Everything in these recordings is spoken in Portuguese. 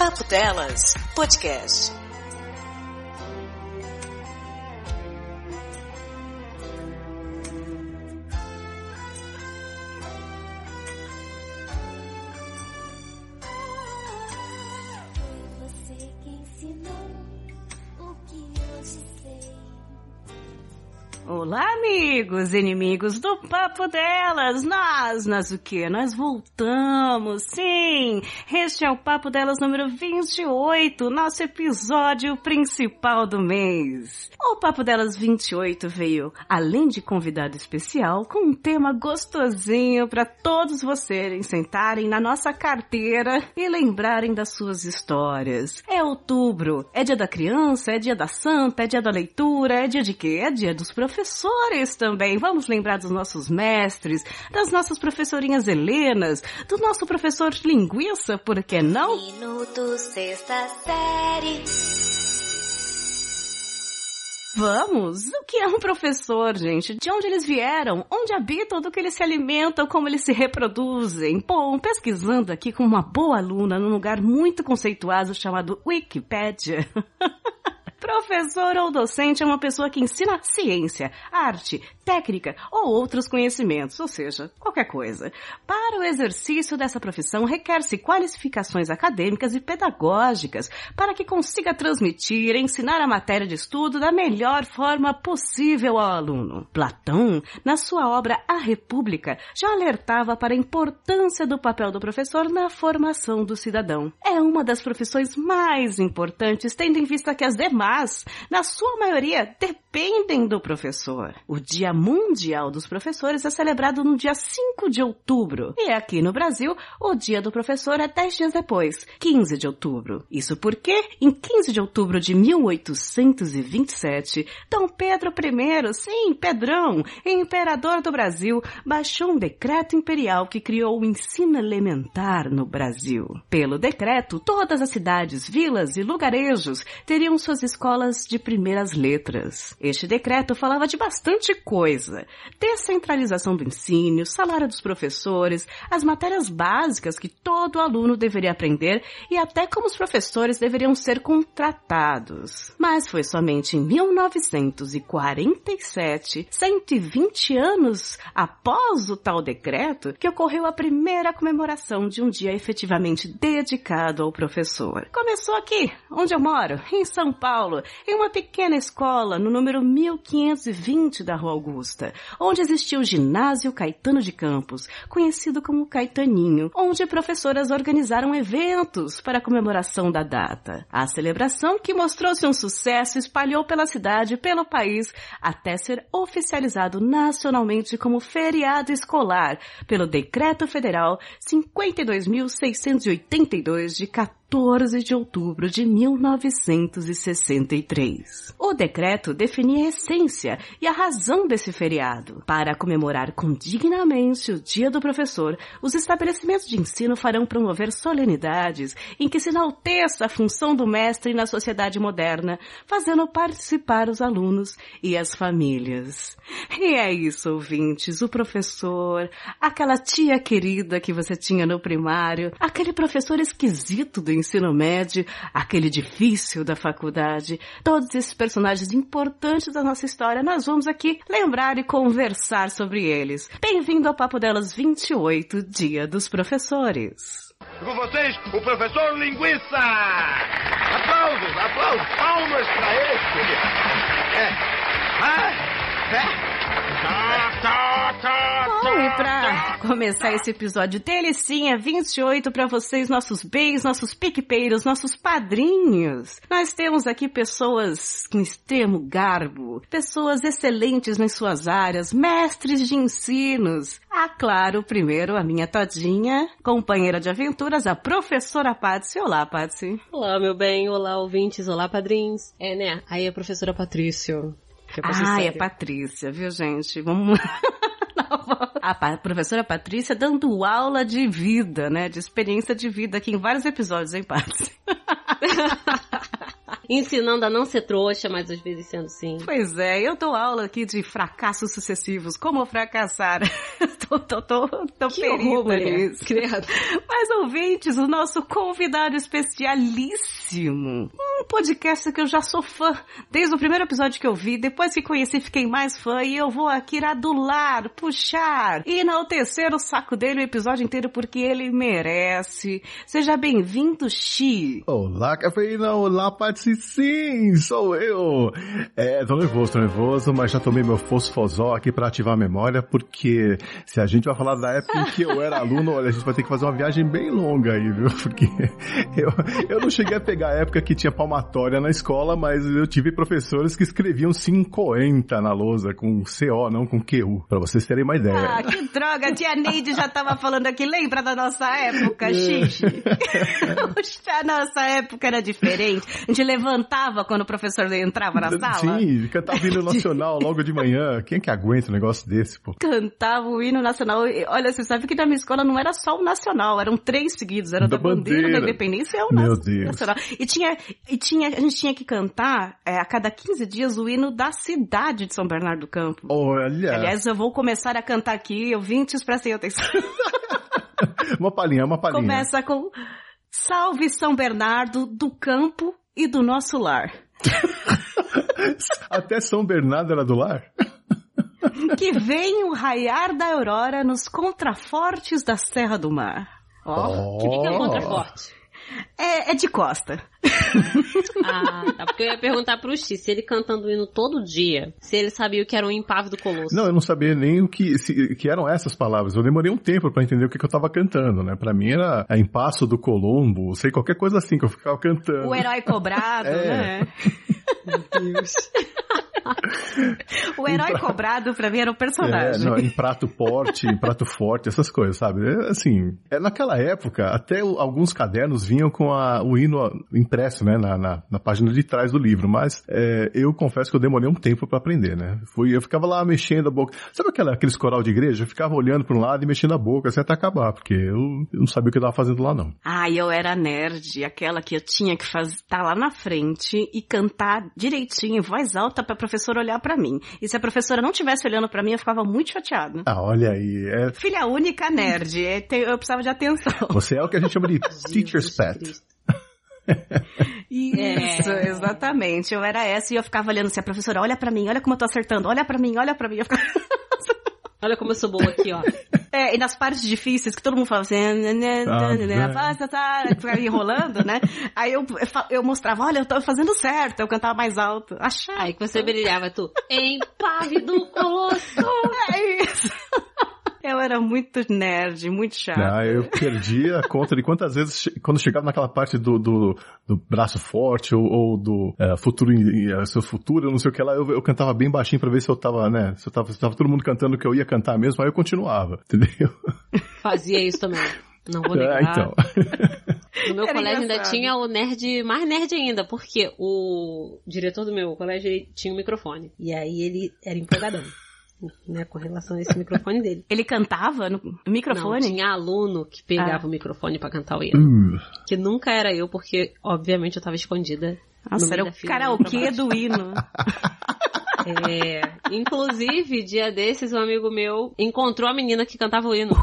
Papo Delas Podcast. Olá, amigos, inimigos do Papo Delas. Nós, nós o quê? Nós voltamos, sim. Este é o Papo Delas número 28, nosso episódio principal do mês. O Papo Delas 28 veio, além de convidado especial, com um tema gostosinho para todos vocês sentarem na nossa carteira e lembrarem das suas histórias. É outubro, é dia da criança, é dia da santa, é dia da leitura, é dia de quê? É dia dos professores professores também. Vamos lembrar dos nossos mestres, das nossas professorinhas Helenas, do nosso professor linguiça, por que não? Minuto sexta série. Vamos! O que é um professor, gente? De onde eles vieram? Onde habitam? Do que eles se alimentam? Como eles se reproduzem? Bom, pesquisando aqui com uma boa aluna num lugar muito conceituado chamado Wikipedia. Professor ou docente é uma pessoa que ensina ciência, arte, técnica ou outros conhecimentos, ou seja, qualquer coisa. Para o exercício dessa profissão requer-se qualificações acadêmicas e pedagógicas para que consiga transmitir e ensinar a matéria de estudo da melhor forma possível ao aluno. Platão, na sua obra A República, já alertava para a importância do papel do professor na formação do cidadão. É uma das profissões mais importantes, tendo em vista que as demais na sua maioria, dependem do professor. O Dia Mundial dos Professores é celebrado no dia 5 de outubro. E aqui no Brasil, o Dia do Professor é 10 dias depois, 15 de outubro. Isso porque, em 15 de outubro de 1827, Dom Pedro I, sim, Pedrão, imperador do Brasil, baixou um decreto imperial que criou o ensino elementar no Brasil. Pelo decreto, todas as cidades, vilas e lugarejos teriam suas escolas de primeiras letras. Este decreto falava de bastante coisa. Descentralização do ensino, salário dos professores, as matérias básicas que todo aluno deveria aprender e até como os professores deveriam ser contratados. Mas foi somente em 1947, 120 anos após o tal decreto, que ocorreu a primeira comemoração de um dia efetivamente dedicado ao professor. Começou aqui, onde eu moro, em São Paulo, Paulo, em uma pequena escola no número 1520 da Rua Augusta, onde existia o Ginásio Caetano de Campos, conhecido como Caetaninho, onde professoras organizaram eventos para comemoração da data. A celebração, que mostrou-se um sucesso, espalhou pela cidade e pelo país até ser oficializado nacionalmente como feriado escolar pelo Decreto Federal 52.682 de 14 14 de outubro de 1963. O decreto definia a essência e a razão desse feriado. Para comemorar condignamente o Dia do Professor, os estabelecimentos de ensino farão promover solenidades em que se enalteça a função do mestre na sociedade moderna, fazendo participar os alunos e as famílias. E é isso, ouvintes, o professor, aquela tia querida que você tinha no primário, aquele professor esquisito do ensino médio, aquele difícil da faculdade, todos esses personagens importantes da nossa história, nós vamos aqui lembrar e conversar sobre eles. Bem-vindo ao Papo Delas 28, Dia dos Professores. Com vocês, o professor Linguiça! Aplausos, aplausos, palmas para ele! É. Ah, é. Tá, tá, tá, Bom, e pra começar esse episódio delicinha 28 para vocês, nossos bens, nossos piquepeiros, nossos padrinhos. Nós temos aqui pessoas com extremo garbo, pessoas excelentes nas suas áreas, mestres de ensinos. Ah, claro, primeiro a minha todinha, companheira de aventuras, a professora Patsy. Olá, Patsy. Olá, meu bem. Olá, ouvintes. Olá, padrinhos. É, né? Aí a professora Patrício. Ah, é Patrícia, viu, gente? Vamos. a professora Patrícia dando aula de vida, né? De experiência de vida aqui em vários episódios, hein, Patrícia? ensinando a não ser trouxa, mas às vezes sendo sim. Pois é, eu dou aula aqui de fracassos sucessivos, como fracassar. tô, tô, tô, tô Que horror, mulher. Mas ouvintes, o nosso convidado especialíssimo. Um podcast que eu já sou fã. Desde o primeiro episódio que eu vi, depois que conheci, fiquei mais fã e eu vou aqui adular, puxar e enaltecer o saco dele o episódio inteiro porque ele merece. Seja bem-vindo, Xi. Olá, cafeína! Olá, Patsy! Sim, sou eu! É, tô nervoso, tô nervoso, mas já tomei meu fosfosol aqui pra ativar a memória, porque se a gente vai falar da época em que eu era aluno, olha, a gente vai ter que fazer uma viagem bem longa aí, viu? Porque eu, eu não cheguei a pegar a época que tinha palmatória na escola, mas eu tive professores que escreviam 50 na lousa, com CO, não com QU, pra vocês terem uma ideia. Ah, que droga, a tia Neide já tava falando aqui, lembra da nossa época, Xixi? Puxa, a nossa época era diferente. A gente levantava quando o professor entrava na sala. Sim, cantava o hino nacional logo de manhã. Quem é que aguenta um negócio desse, pô? Cantava o hino nacional. Olha, você sabe que na minha escola não era só o nacional, eram três seguidos. Era Da da, bandeira, bandeira. da independência e o Meu Deus. nacional. E tinha, e tinha, a gente tinha que cantar é, a cada 15 dias o hino da cidade de São Bernardo do Campo. Olha, Aliás, eu vou começar a cantar aqui, ouvintes, prestem atenção. uma palhinha, uma palhinha. Começa com Salve São Bernardo do campo e do nosso lar. Até São Bernardo era do lar? Que vem o raiar da aurora nos contrafortes da Serra do Mar. Ó, O que, que é o contraforte? é, é de costa. Ah, tá. Porque eu ia perguntar pro X se ele cantando o hino todo dia, se ele sabia o que era um impave do colosso. Não, eu não sabia nem o que, se- que eram essas palavras. Eu demorei um tempo pra entender o que, que eu tava cantando, né? Pra mim era a Impasso do Colombo, sei, qualquer coisa assim que eu ficava cantando. O herói cobrado, É. né? o herói cobrado pra mim era o É, personagem. não, em prato forte, em prato forte, essas coisas, sabe? É, assim, é, naquela época, até o- alguns cadernos vinham com a- o hino impresso, né, na, na, na página de trás do livro, mas é, eu confesso que eu demorei um tempo pra aprender, né? Fui, eu ficava lá mexendo a boca. Sabe aquela, aqueles coral de igreja? Eu ficava olhando pra um lado e mexendo a boca assim até acabar, porque eu, eu não sabia o que eu tava fazendo lá, não. Ai, eu era nerd, aquela que eu tinha que fazer, estar lá na frente e cantar direitinho, em voz alta, pra professora olhar pra mim. E se a professora não tivesse olhando pra mim, eu ficava muito chateada. Ah, olha aí, é, Filha única nerd, é, eu precisava de atenção. você é o que a gente chama de teacher's pet. Isso, É. exatamente. Eu era essa e eu ficava olhando assim, a professora, olha pra mim, olha como eu tô acertando, olha pra mim, olha pra mim. Eu ficava... Olha como eu sou boa aqui, ó. É, e nas partes difíceis, que todo mundo falava assim, Ah, tá, tá, ficava enrolando, né? Aí eu, eu mostrava, olha, eu tô fazendo certo, eu cantava mais alto. Achava. Aí que você brilhava, tu. Empave do colosso. É isso. Eu era muito nerd, muito chato. Ah, eu perdi a conta de quantas vezes, quando chegava naquela parte do, do, do braço forte ou, ou do eh, futuro, eh, seu futuro, não sei o que lá, eu, eu cantava bem baixinho pra ver se eu tava, né, se eu tava, se tava todo mundo cantando o que eu ia cantar mesmo, aí eu continuava, entendeu? Fazia isso também. Não vou É, negar. então. No meu Era colégio ainda engraçado. tinha o nerd, mais nerd ainda, porque o diretor do meu colégio ele tinha um microfone. E aí ele era empolgadão. Né, com relação a esse microfone dele. Ele cantava no Não, microfone? tinha aluno que pegava Ah. o microfone pra cantar o hino. Hum, Que nunca era eu, porque obviamente eu tava escondida. Nossa, no era o karaokê do hino. É, inclusive, dia desses, um amigo meu encontrou a menina que cantava o hino.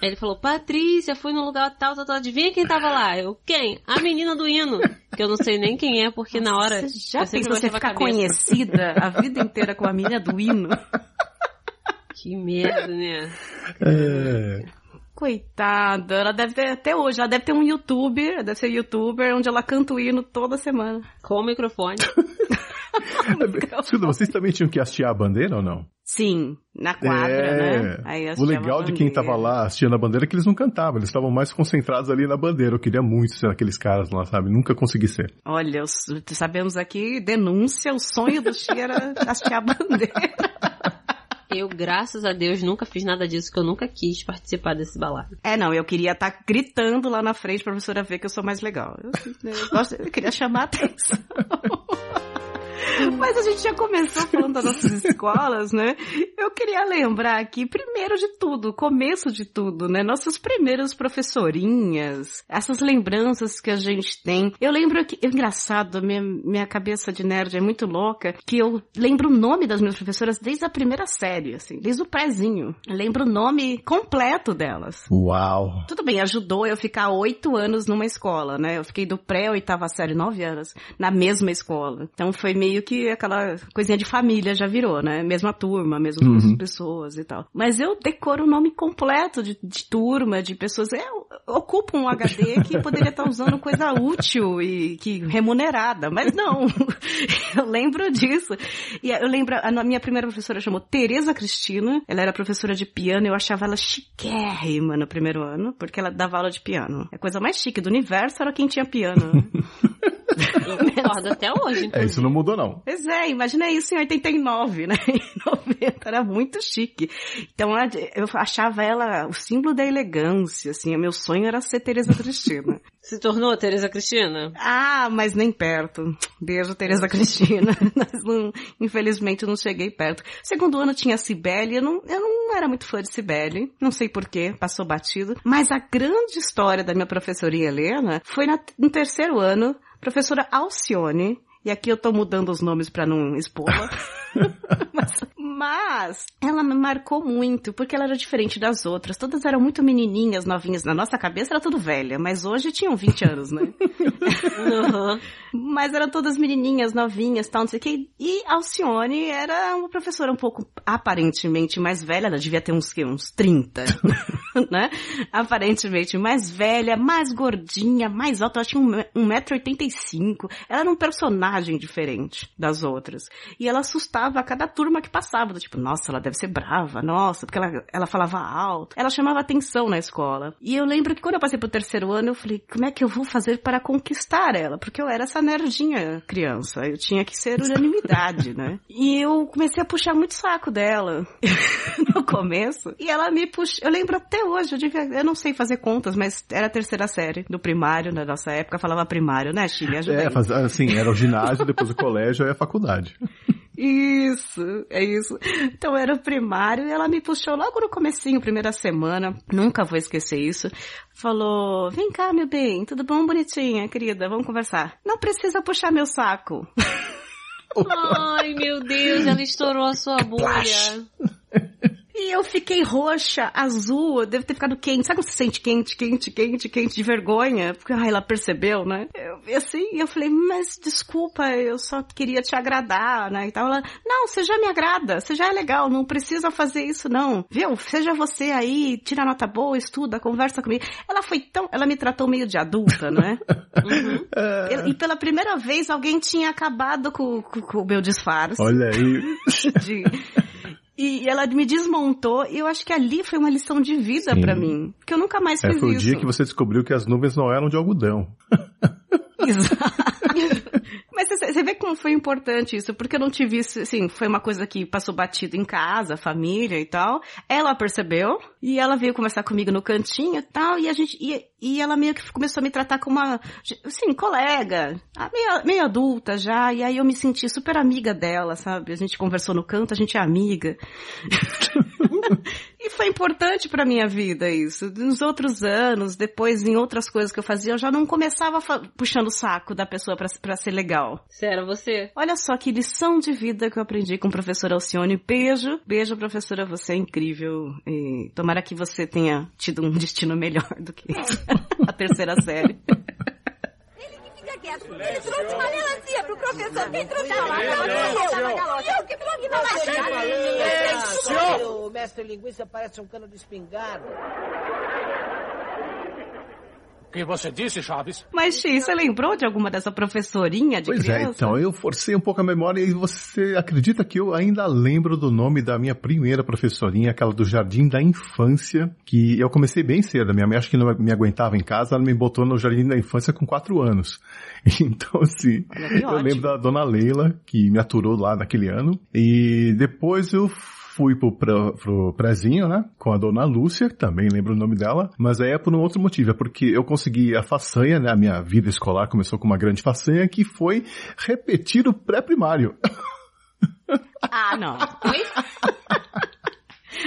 Aí Ele falou, Patrícia, fui no lugar tal, tal, tal, adivinha quem tava lá? Eu, quem? A menina do hino. Que eu não sei nem quem é, porque na hora... Você já pensou você ficar cabeça. conhecida a vida inteira com a menina do hino? Que merda, né? é, Coitada, ela deve ter, até hoje, ela deve ter um youtuber, deve ser youtuber, onde ela canta o hino toda semana. Com o microfone. Escuta, vocês também tinham que hastear a bandeira ou não? Sim, na quadra, É. né? Aí O legal de quem tava lá assistindo a bandeira é que eles não cantavam, eles estavam mais concentrados ali na bandeira. Eu queria muito ser aqueles caras lá, sabe? Nunca consegui ser. Olha, os- sabemos aqui, denúncia, o sonho do Xi era hastear a bandeira. Eu, graças a Deus, nunca fiz nada disso, que eu nunca quis participar desse balaio. É, não, eu queria estar gritando lá na frente pra professora ver que eu sou mais legal. Eu, eu gosto- eu queria chamar a atenção. Mas a gente já começou falando das nossas escolas, né? Eu queria lembrar aqui, primeiro de tudo, começo de tudo, né? Nossas primeiras professorinhas, essas lembranças que a gente tem. Eu lembro que, engraçado, minha, minha cabeça de nerd é muito louca, que eu lembro o nome das minhas professoras desde a primeira série, assim, desde o prézinho. Eu lembro o nome completo delas. Uau! Tudo bem, ajudou eu ficar oito anos numa escola, né? Eu fiquei do pré oitava série, nove anos, na mesma escola. Então foi meio que aquela coisinha de família já virou, né? Mesma turma, mesmas Uhum. pessoas e tal. Mas eu decoro o nome completo de, de turma, de pessoas. Eu, ocupo um HD que poderia estar usando coisa útil e que remunerada, mas não. eu lembro disso. E eu lembro, a minha primeira professora chamou Tereza Cristina. Ela era professora de piano, eu achava ela chiquérrima no primeiro ano, porque ela dava aula de piano. A coisa mais chique do universo era quem tinha piano. Eu concordo até hoje. É, isso não mudou não. Pois é, imagina isso em 89, né? Em 90, era muito chique. Então a- eu achava ela o símbolo da elegância, assim. O meu sonho era ser Tereza Cristina. Se tornou Tereza Cristina? Ah, mas nem perto. Beijo, Tereza Cristina. Mas não- infelizmente não cheguei perto. Segundo ano tinha Cibele, eu não, eu não era muito fã de Cibele. Não sei porquê, passou batido. Mas a grande história da minha professorinha Helena foi na- no terceiro ano, professora Alcione. E aqui eu tô mudando os nomes pra não expor-la. mas, mas ela me marcou muito, porque ela era diferente das outras. Todas eram muito menininhas, novinhas. Na nossa cabeça era tudo velha, mas hoje tinham 20 anos, né? Uhum. Mas eram todas menininhas, novinhas, tal, não sei o quê. E Alcione era uma professora um pouco aparentemente mais velha, ela devia ter uns, uns 30, né? Aparentemente mais velha, mais gordinha, mais alta, ela tinha um, um 1,85m. Ela era um personagem diferente das outras. E ela assustava a cada turma que passava, do tipo, nossa, ela deve ser brava, nossa, porque ela, ela falava alto. Ela chamava atenção na escola. E eu lembro que quando eu passei pro terceiro ano, eu falei, como é que eu vou fazer para conquistar ela? Porque eu era essa nerdinha criança, eu tinha que ser unanimidade, né? E eu comecei a puxar muito saco dela no começo. E ela me puxou, eu lembro até hoje, eu, devia, eu não sei fazer contas, mas era a terceira série do primário, na nossa época falava primário, né, Chile? Ajuda É, faz- assim, era o ginásio, depois o colégio e a faculdade. Isso, é isso. Então era o primário e ela me puxou logo no comecinho, primeira semana, nunca vou esquecer isso. Falou, vem cá, meu bem, tudo bom, bonitinha, querida, vamos conversar. Não precisa puxar meu saco. Ai, meu Deus, ela estourou a sua bolha. E eu fiquei roxa, azul, eu devo ter ficado quente. Sabe quando você sente quente, quente, quente, quente, de vergonha? Porque, ai, ela percebeu, né? Eu, assim, eu falei, mas desculpa, eu só queria te agradar, né? E tal. Ela, não, você já me agrada, você já é legal, não precisa fazer isso, não. Viu? Seja você aí, tira nota boa, estuda, conversa comigo. Ela foi tão, ela me tratou meio de adulta, né? E, e pela primeira vez alguém tinha acabado com, com- com o meu disfarce. Olha aí. de- E ela me desmontou e eu acho que ali foi uma lição de vida pra mim. Porque eu nunca mais É, fiz foi o isso. dia que você descobriu que as nuvens não eram de algodão. Exato. Você vê como foi importante isso, porque eu não tive isso, assim, foi uma coisa que passou batido em casa, família e tal. Ela percebeu e ela veio conversar comigo no cantinho e tal, e a gente, e, e ela meio que começou a me tratar como uma, assim, colega, meio, meio adulta já, e aí eu me senti super amiga dela, sabe? A gente conversou no canto, a gente é amiga. E foi importante pra minha vida isso. Nos outros anos, depois em outras coisas que eu fazia, eu já não começava puxando o saco da pessoa pra, pra ser legal. Era você? Olha só que lição de vida que eu aprendi com o professor Alcione. Beijo, beijo professora, você é incrível. E tomara que você tenha tido um destino melhor do que a terceira série. Fica quieto. Ele trouxe uma melancia pro professor. Quem trouxe uma melancia? Eu que blogue melancia. O mestre linguiça parece um cano de espingarda. O que você disse, Chaves? Mas, Xi, você lembrou de alguma dessa professorinha de Pois é, criança? então eu forcei um pouco a memória e você acredita que eu ainda lembro do nome da minha primeira professorinha, aquela do Jardim da Infância, que eu comecei bem cedo. Minha mãe acho que não me aguentava em casa, ela me botou no Jardim da Infância com quatro anos. Então, assim, eu ótimo. lembro da dona Leila, que me aturou lá naquele ano. E depois eu fui pro, pro, pro prezinho, né? Com a dona Lúcia, também lembro o nome dela, mas aí é por um outro motivo, é porque eu consegui a façanha, né? A minha vida escolar começou com uma grande façanha que foi repetir o pré-primário. Ah, não.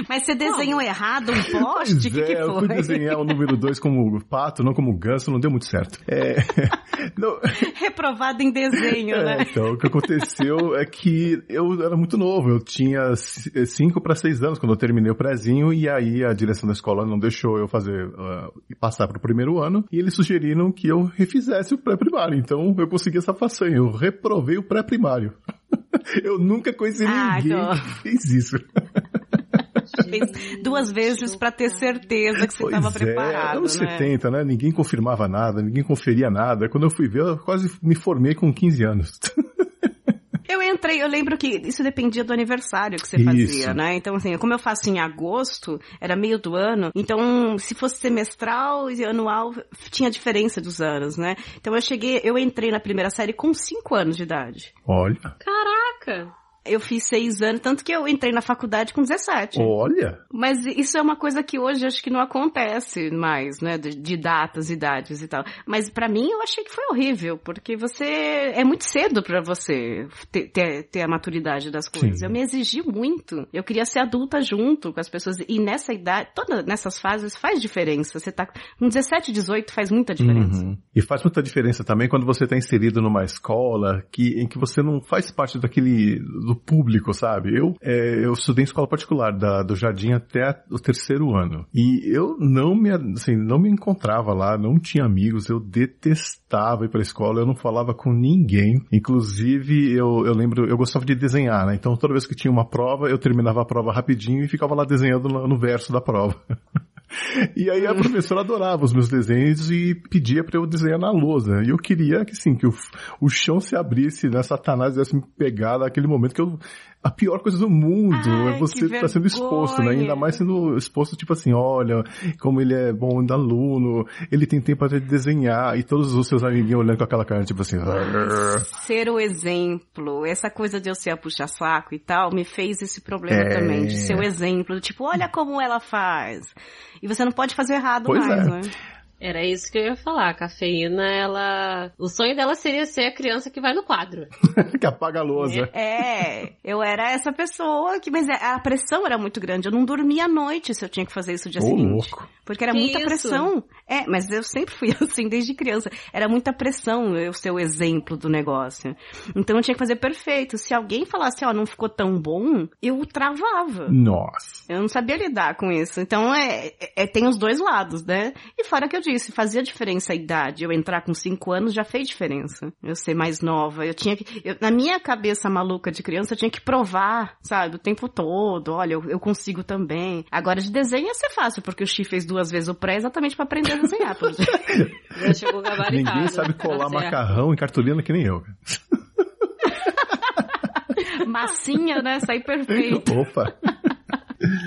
Mas você desenhou errado um poste? O que, é, que eu fui foi? desenhar o número 2 como pato, não como ganso, não deu muito certo. É, não, Reprovado em desenho, É, né? então, o que aconteceu é que eu era muito novo, eu tinha 5 para 6 anos quando eu terminei o prézinho, e aí a direção da escola não deixou eu fazer, uh, passar para o primeiro ano, e eles sugeriram que eu refizesse o pré-primário, então eu consegui essa façanha, eu reprovei o pré-primário. Eu nunca conheci Ah, ninguém então. que fez isso. Fez duas vezes pra ter certeza que você estava é, preparado, anos né? 70, né? Ninguém confirmava nada, ninguém conferia nada. Quando eu fui ver, eu quase me formei com 15 anos. Eu entrei, eu lembro que isso dependia do aniversário que você Isso. fazia, né? Então, assim, como eu faço em agosto, era meio do ano, então, se fosse semestral e anual, tinha diferença dos anos, né? Então, eu cheguei, eu entrei na primeira série com 5 anos de idade. Olha, Caraca! Eu fiz 6 anos, tanto que eu entrei na faculdade com 17. olha. Mas isso é uma coisa que hoje acho que não acontece mais, né? De, de datas, idades e tal. Mas pra mim eu achei que foi horrível, porque você é muito cedo pra você ter, ter, ter a maturidade das coisas. Sim. Eu me exigi muito. Eu queria ser adulta junto com as pessoas. E nessa idade, todas nessas fases faz diferença. Você tá com 17, 18 faz muita diferença. Uhum. E faz muita diferença também quando você está inserido numa escola que, em que você não faz parte daquele do público, sabe? Eu, é, eu estudei em escola particular da, do jardim até o terceiro ano e eu não me assim não me encontrava lá, não tinha amigos, eu detestava ir para a escola, eu não falava com ninguém. Inclusive eu, eu lembro, eu gostava de desenhar, né? Então toda vez que tinha uma prova eu terminava a prova rapidinho e ficava lá desenhando no, no verso da prova. E aí a professora adorava os meus desenhos e pedia pra eu desenhar na lousa. E eu queria que sim, que o, o chão se abrisse, né? Satanás desse me pegar naquele momento que eu. A pior coisa do mundo Ai, é você estar sendo exposto, né? Ainda mais sendo exposto, tipo assim, olha, como ele é bom aluno, ele tem tempo até de desenhar, e todos os seus amiguinhos olhando com aquela cara, tipo assim. Ser o exemplo, essa coisa de eu ser a puxa-saco e tal, me fez esse problema É. também, de ser o exemplo, tipo, olha como ela faz. E você não pode fazer errado Pois mais, é. né? Era isso que eu ia falar. A cafeína, ela. O sonho dela seria ser a criança que vai no quadro. que apaga a lousa. É, eu era essa pessoa que, mas a pressão era muito grande. Eu não dormia à noite se eu tinha que fazer isso no dia Ô, seguinte. louco. Porque era Que muita isso? pressão. É, mas eu sempre fui assim desde criança. Era muita pressão eu ser o exemplo do negócio. Então eu tinha que fazer perfeito. Se alguém falasse, ó, não ficou tão bom, eu travava. Nossa. Eu não sabia lidar com isso. Então é, é- tem os dois lados, né? E fora que eu disse, fazia diferença a idade. Eu entrar com cinco anos já fez diferença. Eu ser mais nova. Eu tinha que. eu- na minha cabeça maluca de criança, eu tinha que provar, sabe, o tempo todo. Olha, eu, eu consigo também. Agora de desenho ia ser fácil, porque o Xi fez duas vezes o pré exatamente pra aprender a desenhar. Já chegou gabaritado. Ninguém sabe colar macarrão em cartolina que nem eu. Massinha, né? Sair perfeito. Opa.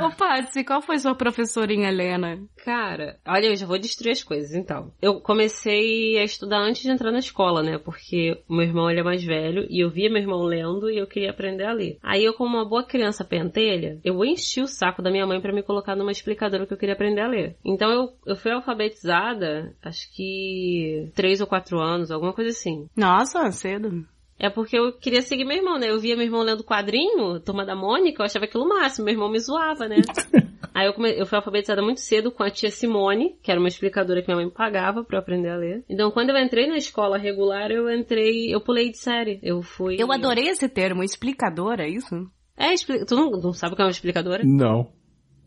Ô, Patsy, qual foi sua professorinha Helena? Cara, olha, eu já vou destruir as coisas, então. Eu comecei a estudar antes de entrar na escola, né? Porque o meu irmão, ele é mais velho, e eu via meu irmão lendo e eu queria aprender a ler. Aí eu, como uma boa criança pentelha, eu enchi o saco da minha mãe pra me colocar numa explicadora que eu queria aprender a ler. Então eu, eu fui alfabetizada, acho que três ou quatro anos, alguma coisa assim. Nossa, cedo. É porque eu queria seguir meu irmão, né? Eu via meu irmão lendo quadrinho, Turma da Mônica, eu achava aquilo o máximo, meu irmão me zoava, né? Aí eu, come... eu fui alfabetizada muito cedo com a tia Simone, que era uma explicadora que minha mãe me pagava pra eu aprender a ler. Então quando eu entrei na escola regular, eu entrei, eu pulei de série. Eu fui... Eu adorei esse termo, explicadora, é isso? É, expli... tu não, não sabe o que é uma explicadora? Não.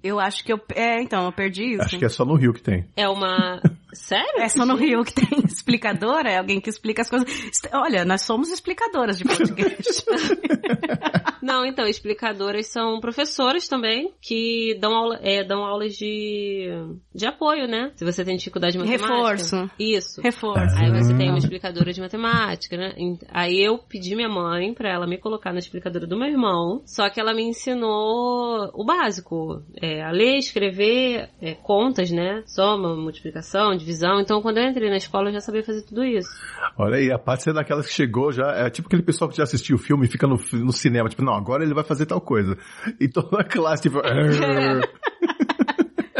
Eu acho que eu. É, então, eu perdi isso. Acho que é só no Rio que tem. É uma... Sério? É só no Rio que tem explicadora, é alguém que explica as coisas. Olha, nós somos explicadoras de podcast. Não, então, explicadoras são professoras também, que dão, aula, é, dão aulas de, de apoio, né? Se você tem dificuldade de matemática. Reforço. Isso. Reforço. Aí você tem uma explicadora de matemática, né? Aí eu pedi minha mãe pra ela me colocar na explicadora do meu irmão, só que ela me ensinou o básico, é, a ler, escrever, é, contas, né? Soma, multiplicação, divisão, então quando eu entrei na escola eu já sabia fazer tudo isso. Olha aí, a parte é daquelas que chegou já, é tipo aquele pessoal que já assistiu o filme e fica no, no cinema, tipo, não, agora ele vai fazer tal coisa. E toda a classe, tipo.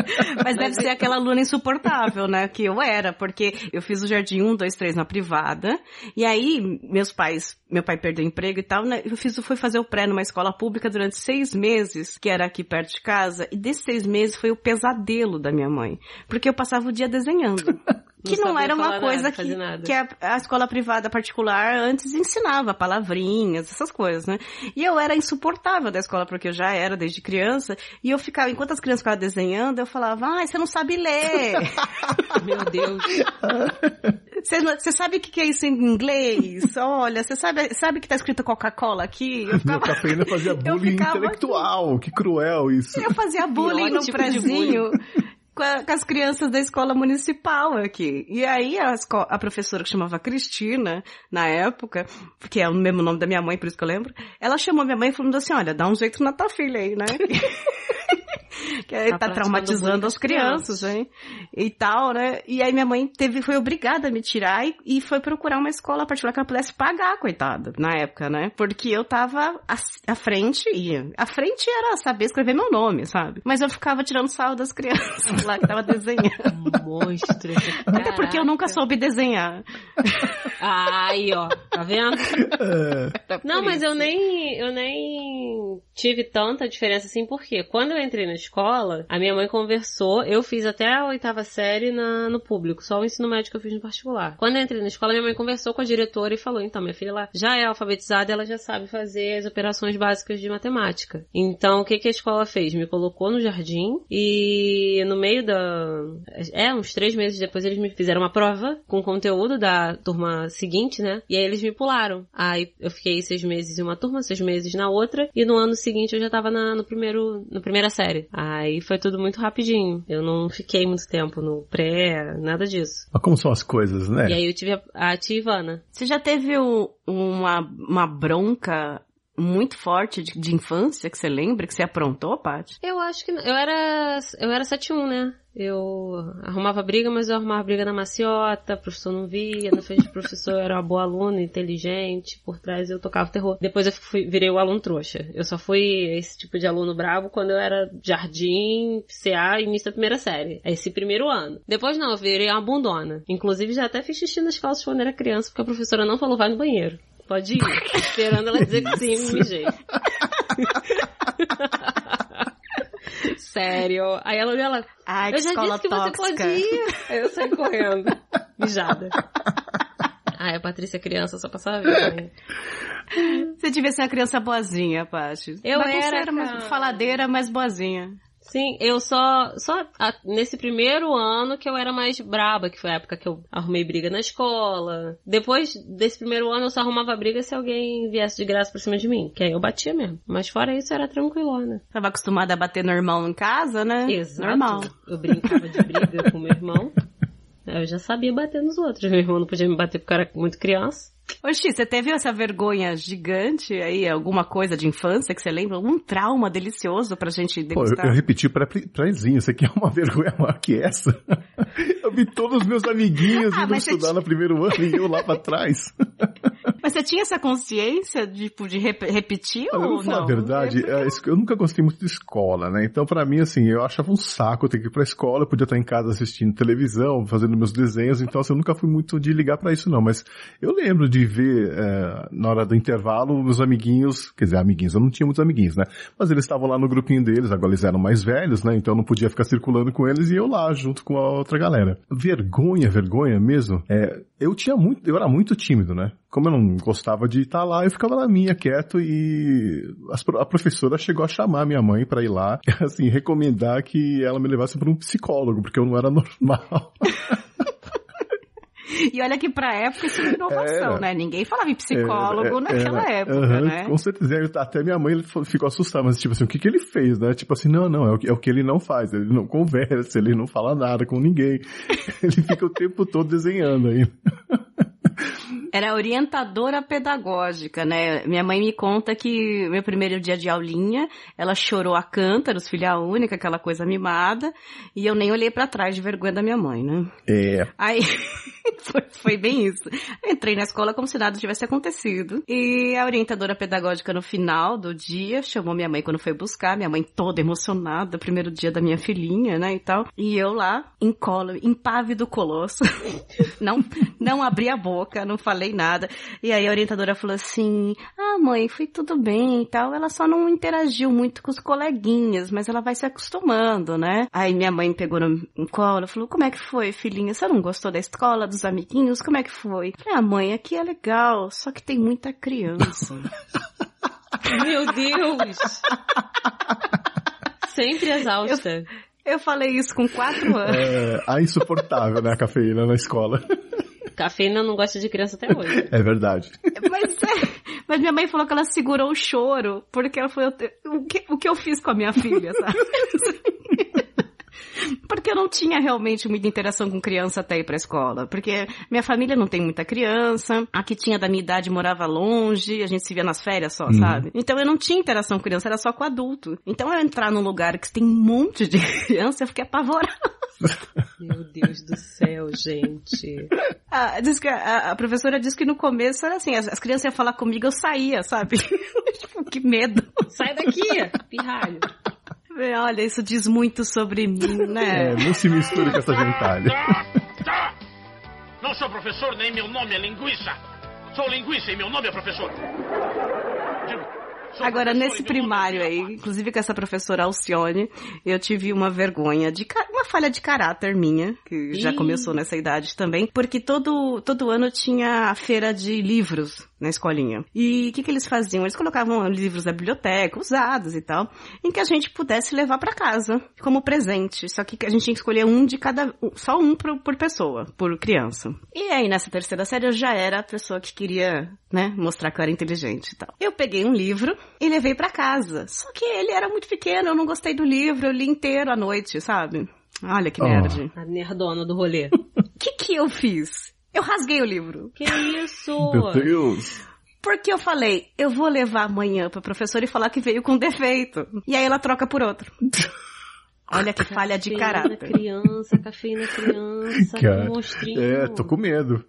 Mas deve ser aquela aluna insuportável, né? Que eu era, porque eu fiz o jardim 1, 2, 3 na privada. E aí, meus pais, meu pai perdeu o emprego e tal, né? Eu fiz, fui fazer o pré numa escola pública durante seis meses, que era aqui perto de casa. E desses seis meses foi o pesadelo da minha mãe. Porque eu passava o dia desenhando. Que não, era uma coisa nada, que, que a, a escola privada particular antes ensinava palavrinhas, essas coisas, né? E eu era insuportável da escola, porque eu já era desde criança, e eu ficava, enquanto as crianças ficavam desenhando, eu falava, ai, você não sabe ler! Meu Deus. Você, sabe o que que é isso em inglês? Olha, você sabe, sabe que tá escrito Coca-Cola aqui? Eu Meu ficava, cafeína fazia eu bullying ficava intelectual, que cruel isso. eu fazia bullying Pior no tipo de prezinho. Com, a- com as crianças da escola municipal aqui. E aí a, a professora que chamava Cristina, na época, que é o mesmo nome da minha mãe, por isso que eu lembro, ela chamou minha mãe falando assim, olha, dá um jeito na tua filha aí, né? que aí Tá tá traumatizando as crianças. crianças, hein? E tal, né? E aí minha mãe teve, foi obrigada a me tirar e, e foi procurar uma escola particular que ela pudesse pagar, coitada, na época, né? Porque eu tava à, à frente, e a frente era saber escrever meu nome, sabe? Mas eu ficava tirando sarro das crianças lá que tava desenhando. Monstro. Até porque eu nunca Caraca. soube desenhar. Aí, ó, tá vendo? É, Não, Por mas eu nem, eu nem tive tanta diferença assim, porque quando eu entrei na escola, a minha mãe conversou, eu fiz até a oitava série na, no público, só o ensino médio que eu fiz no particular. Quando eu entrei na escola, minha mãe conversou com a diretora e falou, então, minha filha lá já é alfabetizada, ela já sabe fazer as operações básicas de matemática. Então, o que, que a escola fez? Me colocou no jardim e no meio da... É, uns três meses depois eles me fizeram uma prova com conteúdo da turma seguinte, né? E aí eles me pularam. Aí eu fiquei seis meses em uma turma, seis meses na outra, e no ano seguinte eu já tava na, no primeiro, na primeira série. Aí foi tudo muito rapidinho. Eu não fiquei muito tempo no pré, nada disso. Mas como são as coisas, né? E aí eu tive a, a tia Ivana. Você já teve o- uma, uma bronca muito forte de, de infância que você lembra, que você aprontou, Paty? Eu acho que não. eu era eu era 7-1, né? Eu arrumava briga, mas eu arrumava briga na maciota, o professor não via, na frente do professor eu era uma boa aluna, inteligente, por trás eu tocava terror. Depois eu fui, virei o aluno trouxa. Eu só fui esse tipo de aluno bravo quando eu era jardim, CA, início da primeira série. Esse primeiro ano. Depois não, eu virei uma bundona. Inclusive já até fiz xixi nas calças quando era criança, porque a professora não falou vai no banheiro. Pode ir. Esperando ela dizer que sim, me. Sério. Aí ela olhou ela. Ai, Eu já disse que tóxica. você podia ir. Aí eu saí correndo. Mijada. Ai, a Patrícia criança só passava vergonha. Você devia ser uma criança boazinha, Paty. Eu era, mas cara. faladeira, mas boazinha. Sim, eu só, só a- nesse primeiro ano que eu era mais braba, que foi a época que eu arrumei briga na escola. Depois desse primeiro ano eu só arrumava briga se alguém viesse de graça por cima de mim, que aí eu batia mesmo. Mas fora isso era tranquilona. Tava acostumada a bater no irmão em casa, né? Exato. Normal. Eu brincava de briga com meu irmão. Eu já sabia bater nos outros. Meu irmão não podia me bater porque eu era muito criança. Oxi, você teve essa vergonha gigante aí? Alguma coisa de infância que você lembra? Algum trauma delicioso pra gente Pô, eu, degustar? eu repeti pra prézinho, isso aqui é uma vergonha maior que essa. Eu vi todos os meus amiguinhos Ah, indo estudar no primeiro ano e eu lá pra trás. Mas você tinha essa consciência de, tipo, de rep- repetir Olha, ou não? a verdade, é, eu nunca gostei muito de escola, né? Então, pra mim, assim, eu achava um saco ter que ir pra escola, eu podia estar em casa assistindo televisão, fazendo meus desenhos, então, assim, eu nunca fui muito de ligar pra isso, não. Mas eu lembro de ver, é, na hora do intervalo, meus amiguinhos, quer dizer, amiguinhos, eu não tinha muitos amiguinhos, né? Mas eles estavam lá no grupinho deles, agora eles eram mais velhos, né? Então eu não podia ficar circulando com eles e eu lá, junto com a outra galera. Vergonha, vergonha mesmo, é, eu tinha muito, eu era muito tímido, né? Como eu não gostava de estar lá, eu ficava na minha, quieto, e a professora chegou a chamar minha mãe pra ir lá, assim, recomendar que ela me levasse para um psicólogo, porque eu não era normal. E olha que pra época isso era inovação, né? Ninguém falava em psicólogo Era, naquela era. época, Aham, né? Com certeza. Até minha mãe ficou assustada, mas tipo assim, o que que ele fez, né? Tipo assim, não, não, é o que, é o que ele não faz. Ele não conversa, ele não fala nada com ninguém. ele fica o tempo todo desenhando aí. Era orientadora pedagógica, né? Minha mãe me conta que meu primeiro dia de aulinha, ela chorou a cântaros, filha única, aquela coisa mimada, e eu nem olhei para trás de vergonha da minha mãe, né? É. Aí foi, foi, bem isso. Eu entrei na escola como se nada tivesse acontecido. E a orientadora pedagógica no final do dia chamou minha mãe quando foi buscar, minha mãe toda emocionada, primeiro dia da minha filhinha, né, e tal. E eu lá, em colo, impávido colosso. não, não abri a boca, não falei nada. E aí a orientadora falou assim: Ah, mãe, foi tudo bem e tal. Ela só não interagiu muito com os coleguinhas, mas ela vai se acostumando, né? Aí minha mãe pegou no, colo e falou: Como é que foi, filhinha? Você não gostou da escola, dos amiguinhos? Como é que foi? Falei, ah, mãe, aqui é legal, só que tem muita criança. Meu Deus! Sempre exausta. Eu, eu falei isso com quatro anos. É, a insuportável, né, a cafeína na escola. Cafeína não gosta de criança até hoje. É verdade. Mas, é, mas minha mãe falou que ela segurou o choro, porque ela foi o que, o que eu fiz com a minha filha, sabe? Porque eu não tinha realmente muita interação com criança até ir pra escola. Porque minha família não tem muita criança, a que tinha da minha idade morava longe, a gente se via nas férias só, uhum. sabe? Então eu não tinha interação com criança, era só com adulto. Então eu entrar num lugar que tem um monte de criança, eu fiquei apavorada. Meu Deus do céu, gente. Ah, diz que a, a, professora disse que no começo era assim, as, as crianças iam falar comigo, eu saía, sabe? tipo, que medo. Sai daqui, pirralho. Olha, isso diz muito sobre mim, né? É, não se misture com essa gentalha. Não sou professor, nem meu nome é linguiça. Sou linguiça e meu nome é professor. Agora, nesse primário aí, inclusive com essa professora Alcione, eu tive uma vergonha, de uma falha de caráter minha, que já começou nessa idade também, porque todo, todo ano tinha a feira de livros na escolinha. E o que, que eles faziam? Eles colocavam livros da biblioteca, usados e tal, em que a gente pudesse levar para casa como presente. Só que a gente tinha que escolher um de cada, só um por, por pessoa, por criança. E aí nessa terceira série eu já era a pessoa que queria, né, mostrar que eu era inteligente e tal. Eu peguei um livro e levei para casa. Só que ele era muito pequeno, eu não gostei do livro, eu li inteiro à noite, sabe? Olha que nerd. Oh. A nerdona do rolê. O que que eu fiz? Eu rasguei o livro. Que isso? Meu Deus. Porque eu falei, eu vou levar amanhã pra professora e falar que veio com defeito. E aí ela troca por outro. Olha que falha de caráter. criança, cafeína criança, Cara, monstrinho. É, tô com medo.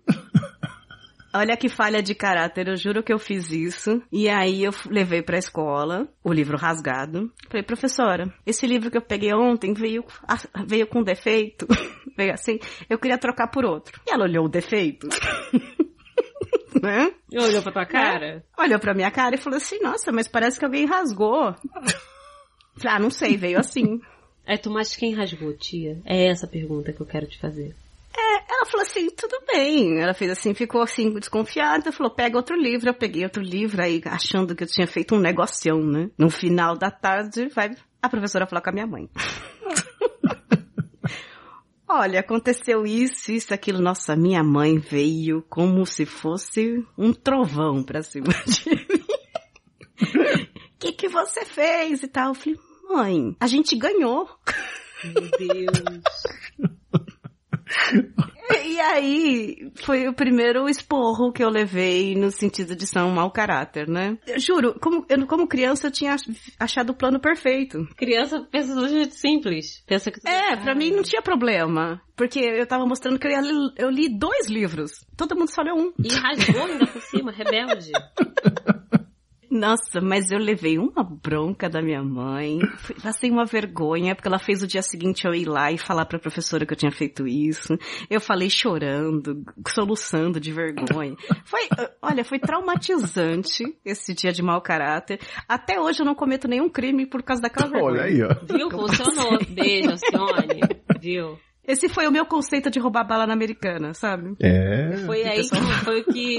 Olha que falha de caráter, eu juro que eu fiz isso. E aí eu levei pra escola o livro rasgado. Falei, professora, esse livro que eu peguei ontem veio, veio com defeito. veio assim, eu queria trocar por outro. E ela olhou o defeito. né? E olhou pra tua cara? É. Olhou pra minha cara e falou assim, nossa, mas parece que alguém rasgou. Falei, ah, não sei, veio assim. É, tu, mas quem rasgou, tia? É essa a pergunta que eu quero te fazer. É, ela falou assim, tudo bem. Ela fez assim, ficou assim, desconfiada, falou, pega outro livro. Eu peguei outro livro aí, achando que eu tinha feito um negocião, né? No final da tarde, vai a professora falar com a minha mãe. Olha, aconteceu isso, isso, aquilo. Nossa, minha mãe veio como se fosse um trovão pra cima de mim. O que, que você fez e tal? Eu falei, mãe, a gente ganhou. Meu Deus. E aí, foi o primeiro esporro que eu levei no sentido de ser um mau caráter, né? Eu juro, como, eu, como criança eu tinha achado o plano perfeito. Criança pensa do jeito simples. Pensa que É, pra mim não tinha problema. Porque eu tava mostrando que eu, li, eu li dois livros. Todo mundo só leu um. E rasgou ainda por cima, rebelde. Nossa, mas eu levei uma bronca da minha mãe. Passei uma vergonha, porque ela fez o dia seguinte eu ir lá e falar pra professora que eu tinha feito isso. Eu falei chorando, soluçando de vergonha. Foi, olha, foi traumatizante esse dia de mau caráter. Até hoje eu não cometo nenhum crime por causa daquela vergonha. Olha aí, ó. Viu? Funcionou. Beijo, Sione. Viu? Esse foi o meu conceito de roubar bala na americana, sabe? É. Foi aí que foi o que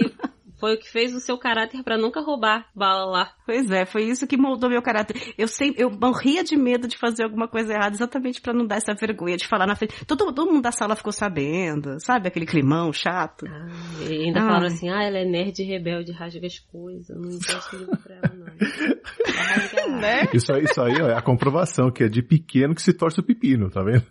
foi o que fez o seu caráter para nunca roubar bala lá. Pois é, foi isso que moldou meu caráter. Eu sempre, eu morria de medo de fazer alguma coisa errada, exatamente para não dar essa vergonha de falar na frente. Todo, todo mundo da sala ficou sabendo, sabe? Aquele climão chato. Ah, e ainda Ai. falaram assim, ah, ela é nerd rebelde, rasga as coisas. Não empresta livro pra ela, não. né? Isso aí, isso aí ó, é a comprovação que é de pequeno que se torce o pepino, tá vendo?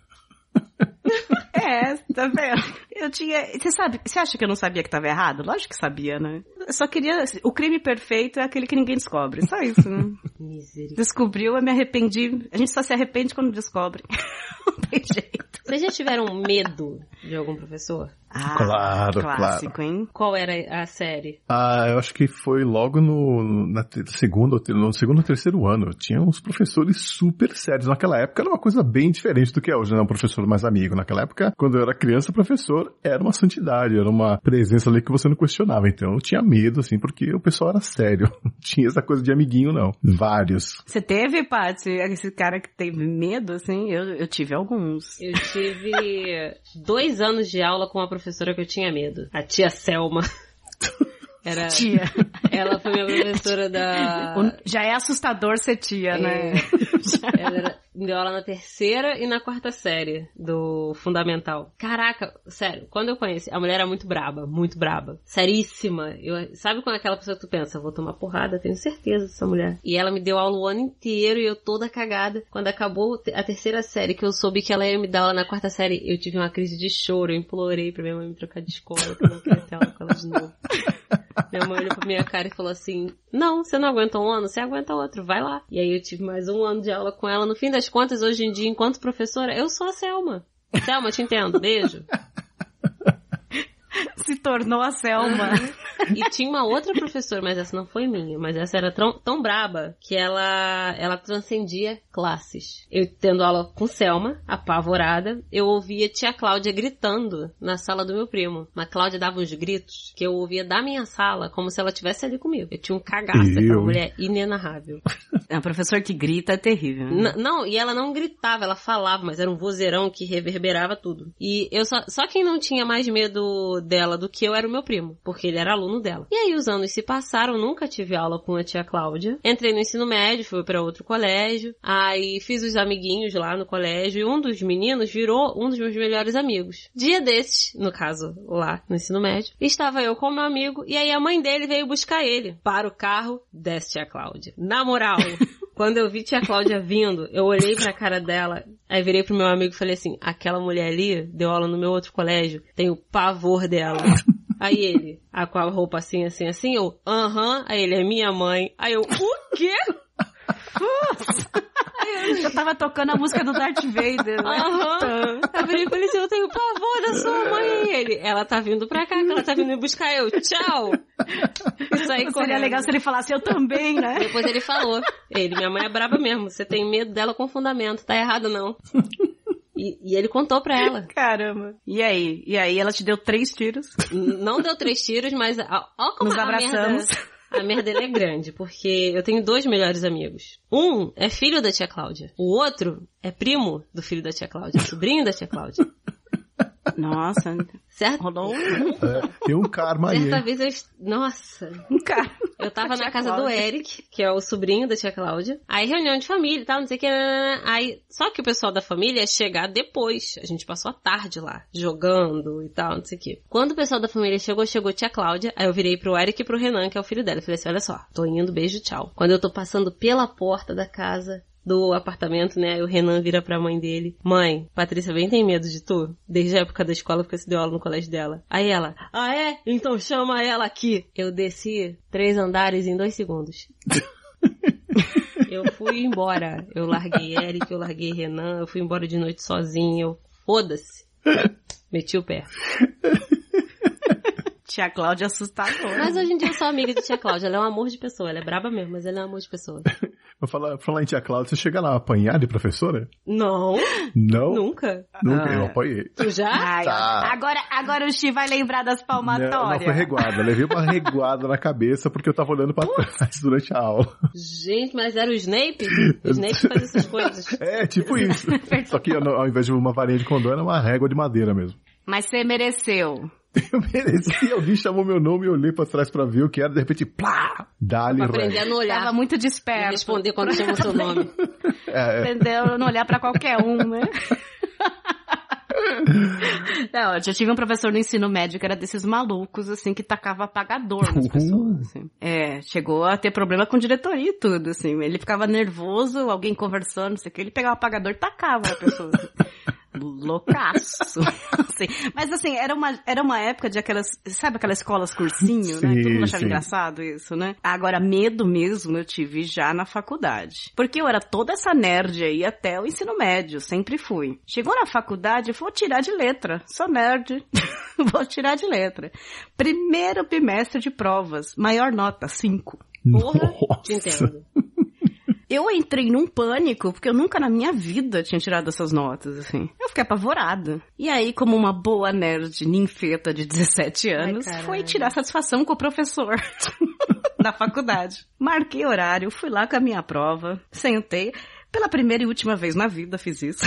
É, tá vendo? Eu tinha. Você sabe, você acha que eu não sabia que tava errado? Lógico que sabia, né? Eu só queria. O crime perfeito é aquele que ninguém descobre. Só isso, né? Descobriu, eu me arrependi. A gente só se arrepende quando descobre. não tem jeito. Vocês já tiveram medo de algum professor? Ah, Claro, clássico, hein? Qual era a série? Ah, eu acho que foi logo no, na te- no segundo ou terceiro ano. Tinha uns professores super sérios. Naquela época era uma coisa bem diferente do que é hoje, né? Um professor mais amigo. Naquela época, quando eu era criança, o professor era uma santidade, era uma presença ali que você não questionava. Então eu tinha medo, assim, porque o pessoal era sério. Não tinha essa coisa de amiguinho, não. Vários. Você teve, Paty, esse cara que teve medo, assim? Eu, eu tive alguns. Eu tive dois anos de aula com uma professora que eu tinha medo. A tia Selma. Era, Tia. ela foi minha professora da... Já é assustador ser tia, né? É, ela era, deu aula na terceira e na quarta série do Fundamental. Caraca, sério, quando eu conheci, a mulher era muito braba, muito braba. Seríssima. Eu, sabe quando aquela pessoa que tu pensa, vou tomar porrada, tenho certeza dessa mulher. E ela me deu aula o ano inteiro e eu toda cagada. Quando acabou a terceira série, que eu soube que ela ia me dar aula na quarta série, eu tive uma crise de choro, eu implorei pra minha mãe me trocar de escola, que eu não queria ter aula com ela de novo. Minha mãe olhou pra minha cara e falou assim: Não, você não aguenta um ano, você aguenta outro, vai lá. E aí eu tive mais um ano de aula com ela. No fim das contas, hoje em dia, enquanto professora, eu sou a Selma. Selma, te entendo, beijo. Se tornou a Selma. E tinha uma outra professora, mas essa não foi minha, mas essa era tão, tão braba que ela, ela transcendia classes. Eu tendo aula com Selma, apavorada, eu ouvia tia Cláudia gritando na sala do meu primo. Mas Cláudia dava uns gritos que eu ouvia da minha sala, como se ela estivesse ali comigo. Eu tinha um cagaço, aquela Eu? mulher inenarrável. É, um professor que grita é terrível. né? Não, e ela não gritava, ela falava, mas era um vozeirão que reverberava tudo. E eu só, só quem não tinha mais medo dela do que eu era o meu primo, porque ele era aluno dela. E aí os anos se passaram, nunca tive aula com a tia Cláudia. Entrei no ensino médio, fui para outro colégio, aí fiz os amiguinhos lá no colégio e um dos meninos virou um dos meus melhores amigos. Dia desses, no caso, lá no ensino médio, estava eu com meu amigo e aí a mãe dele veio buscar ele. Para o carro, desce tia Cláudia. Na moral, quando eu vi tia Cláudia vindo, eu olhei pra cara dela, aí virei pro meu amigo e falei assim, aquela mulher ali deu aula no meu outro colégio, tenho pavor dela. Aí ele, ah, com a roupa assim, assim, assim, eu, aham, aí ele, é minha mãe. Aí eu, o quê? Eu tava tocando a música do Darth Vader. né? Aham. Eu virei e falei assim, eu tenho pavor da sua mãe. Ele, ela tá vindo pra cá, que ela tá vindo me buscar. Eu, tchau. Isso aí Seria correndo. legal se ele falasse eu também, né? Depois ele falou. Ele, minha mãe é braba mesmo. Você tem medo dela com fundamento. Tá errado não. E, e ele contou pra ela. Caramba. E aí? E aí ela te deu três tiros? Não deu três tiros, mas ó, ó como Nos abraçamos. merda, a merda é grande, porque eu tenho dois melhores amigos. Um é filho da tia Cláudia. O outro é primo do filho da tia Cláudia, sobrinho da tia Cláudia. Nossa, Certo? rolou um É, tem um karma aí. Certa vez eu... est- Nossa. cara. Eu tava na casa do Cláudia. Eric, que é o sobrinho da tia Cláudia. Aí reunião de família e tal, não sei o que. Aí, só que o pessoal da família ia chegar depois. A gente passou a tarde lá, jogando e tal, não sei o que. Quando o pessoal da família chegou, chegou tia Cláudia. Aí eu virei pro Eric e pro Renan, que é o filho dela. Eu falei assim, olha só, tô indo, beijo, tchau. Quando eu tô passando pela porta da casa, do apartamento, né? Aí o Renan vira pra mãe dele. Mãe, Patrícia bem tem medo de tu? Desde a época da escola, porque você deu aula no colégio dela. Aí ela, ah é? Então chama ela aqui. Eu desci três andares em dois segundos. eu fui embora. Eu larguei Eric, eu larguei Renan, eu fui embora de noite sozinho. Eu, foda-se. Meti o pé. Tia Cláudia assustadora. Mas hoje em dia eu sou amiga de tia Cláudia.Ela é um amor de pessoa. Ela é braba mesmo, mas ela é um amor de pessoa. Vou falar, falar em tia Cláudia, você chega lá a apanhar de professora? Não, Não? nunca. Nunca, Ah. eu apanhei. Tu já? Ai, Tá. agora, agora o Chi vai lembrar das Não, não palmatórias. foi reguada, levei uma reguada na cabeça porque eu tava olhando pra trás durante a aula. Gente, mas era o Snape? O Snape faz essas coisas. É, tipo isso. Só que ao invés de uma varinha de condão, era uma régua de madeira mesmo. Mas você mereceu. Eu mereci, alguém chamou meu nome e eu olhei pra trás pra ver o que era, de repente, plá! Dá-lhe Pra aprender a não olhar. Tava muito E desperto. responder quando chama o seu nome. É, é. Entendeu? Não olhar pra qualquer um, né? Não, eu já tive um professor no ensino médio que era desses malucos, assim, que tacava apagador nas Uhum. pessoas, assim. É, chegou a ter problema com diretoria e tudo, assim. Ele ficava nervoso, alguém conversando, não sei o que, ele pegava o apagador e tacava na pessoa. assim. Loucaço. Assim, mas assim, era uma, era uma época de aquelas, sabe aquelas escolas cursinho, né? Sim, Todo mundo achava sim. engraçado isso, né? Agora, medo mesmo eu tive já na faculdade. Porque eu era toda essa nerd aí até o ensino médio, sempre fui. Chegou na faculdade, eu vou tirar de letra. Sou nerd. vou tirar de letra. Primeiro bimestre de provas, maior nota, 5. Porra, te Nossa. entendo. Eu entrei num pânico, porque eu nunca na minha vida tinha tirado essas notas, assim. Eu fiquei apavorada. E aí, como uma boa nerd ninfeta de 17 anos, caralho. foi tirar satisfação com o professor da faculdade. Marquei horário, fui lá com a minha prova, sentei. Pela primeira e última vez na vida fiz isso.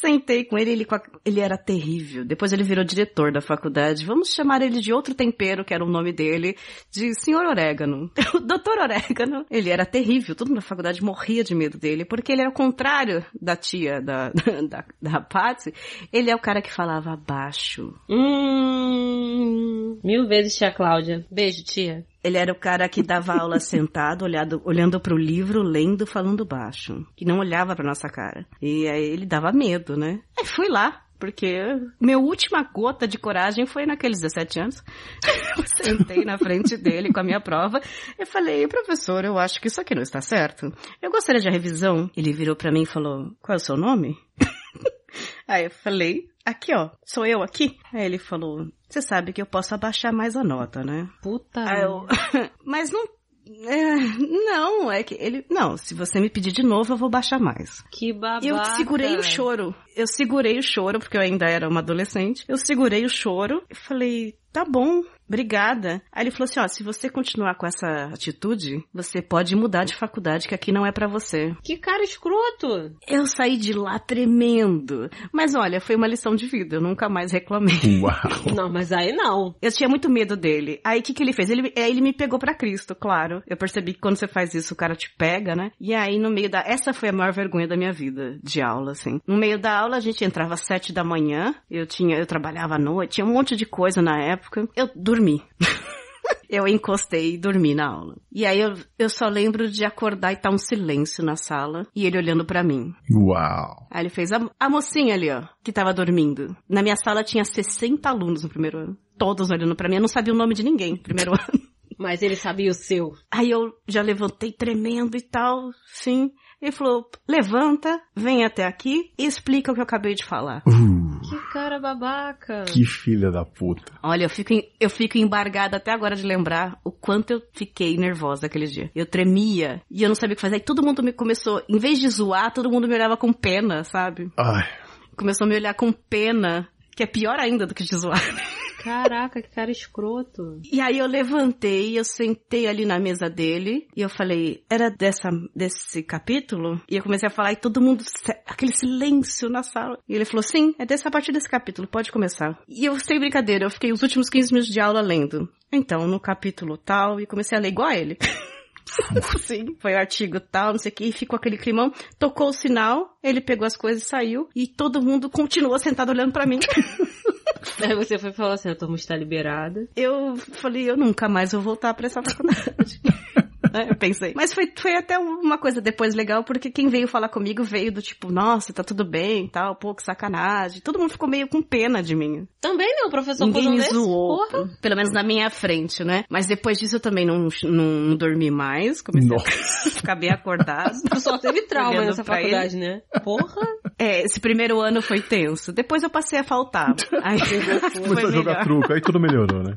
Sentei com ele, ele, ele era terrível. Depois ele virou diretor da faculdade. Vamos chamar ele de outro tempero, que era o nome dele, de Senhor Orégano. O Doutor Orégano, ele era terrível. Todo mundo na faculdade morria de medo dele, porque ele era o contrário da tia da, da, da Patsy. Ele é o cara que falava baixo. Hum, mil vezes tia Cláudia. Beijo, tia. Ele era o cara que dava aula sentado, olhado, olhando pro livro, lendo, falando baixo. Que não olhava pra nossa cara. E aí ele dava medo, né? Aí fui lá. Porque minha última gota de coragem foi naqueles 17 anos. Eu sentei na frente dele com a minha prova e falei, professor, eu acho que isso aqui não está certo. Eu gostaria de revisão. Ele virou pra mim e falou, qual é o seu nome? Aí eu falei, aqui ó, sou eu aqui. Aí ele falou, você sabe que eu posso abaixar mais a nota, né? Puta. Aí eu, mas não. é, não, é que ele. Não, se você me pedir de novo, eu vou baixar mais. Que babaca. E eu segurei o choro. Eu segurei o choro, porque eu ainda era uma adolescente. Eu segurei o choro e falei, tá bom, obrigada. Aí ele falou assim, ó, se você continuar com essa atitude, você pode mudar de faculdade, que aqui não é pra você. Que cara escroto. Eu saí de lá tremendo. Mas olha, foi uma lição de vida, eu nunca mais reclamei. Uau. Não, mas aí não. Eu tinha muito medo dele. Aí o que, que ele fez? Ele, aí ele me pegou pra Cristo, claro. Eu percebi que quando você faz isso, o cara te pega, né? E aí no meio da. Essa foi a maior vergonha da minha vida de aula, assim. No meio da aula, a gente entrava às sete da manhã. Eu tinha, eu trabalhava à noite, tinha um monte de coisa na época. Eu dormi. Eu encostei e dormi na aula. E aí eu, eu só lembro de acordar e tá um silêncio na sala e ele olhando pra mim. Uau. Aí ele fez a, a mocinha ali, ó, que tava dormindo. Na minha sala tinha 60 alunos no primeiro ano. Todos olhando pra mim. Eu não sabia o nome de ninguém no primeiro ano. Mas ele sabia o seu. Aí eu já levantei tremendo e tal, sim. Ele falou, levanta, vem até aqui e explica o que eu acabei de falar. Uh, Que cara babaca. que filha da puta. Olha, eu fico, eu fico embargada até agora de lembrar o quanto eu fiquei nervosa aquele dia. Eu tremia e eu não sabia o que fazer. Aí todo mundo me começou, em vez de zoar, todo mundo me olhava com pena, sabe? Ai. Começou a me olhar com pena, que é pior ainda do que de zoar. Caraca, que cara escroto. E aí eu levantei, eu sentei ali na mesa dele e eu falei, era dessa, desse capítulo? E eu comecei a falar e todo mundo, aquele silêncio na sala. E ele falou, sim, é dessa a partir desse capítulo, pode começar. E eu, sem brincadeira, eu fiquei os últimos 15 minutos de aula lendo. Então, no capítulo tal, e comecei a ler igual a ele. Sim, foi o artigo tal, não sei o que, e ficou aquele climão. Tocou o sinal, ele pegou as coisas e saiu, e todo mundo continuou sentado olhando pra mim. Aí você foi falar assim, a turma está liberada. eu falei, eu nunca mais vou voltar pra essa faculdade. É, eu pensei. Mas foi, foi até uma coisa depois legal, porque quem veio falar comigo veio do tipo, nossa, tá tudo bem e tal, pô, que sacanagem. Todo mundo ficou meio com pena de mim. Também não, professor Ninguém me desse? zoou. Porra. Pelo menos na minha frente, né? Mas depois disso eu também não, não, não dormi mais. Comecei Nossa. a ficar bem acordado. O pessoal teve trauma nessa faculdade, né? Porra. É, esse primeiro ano foi tenso. Depois eu passei a faltar. Aí foi Começou a jogar melhor. truco, aí tudo melhorou, né?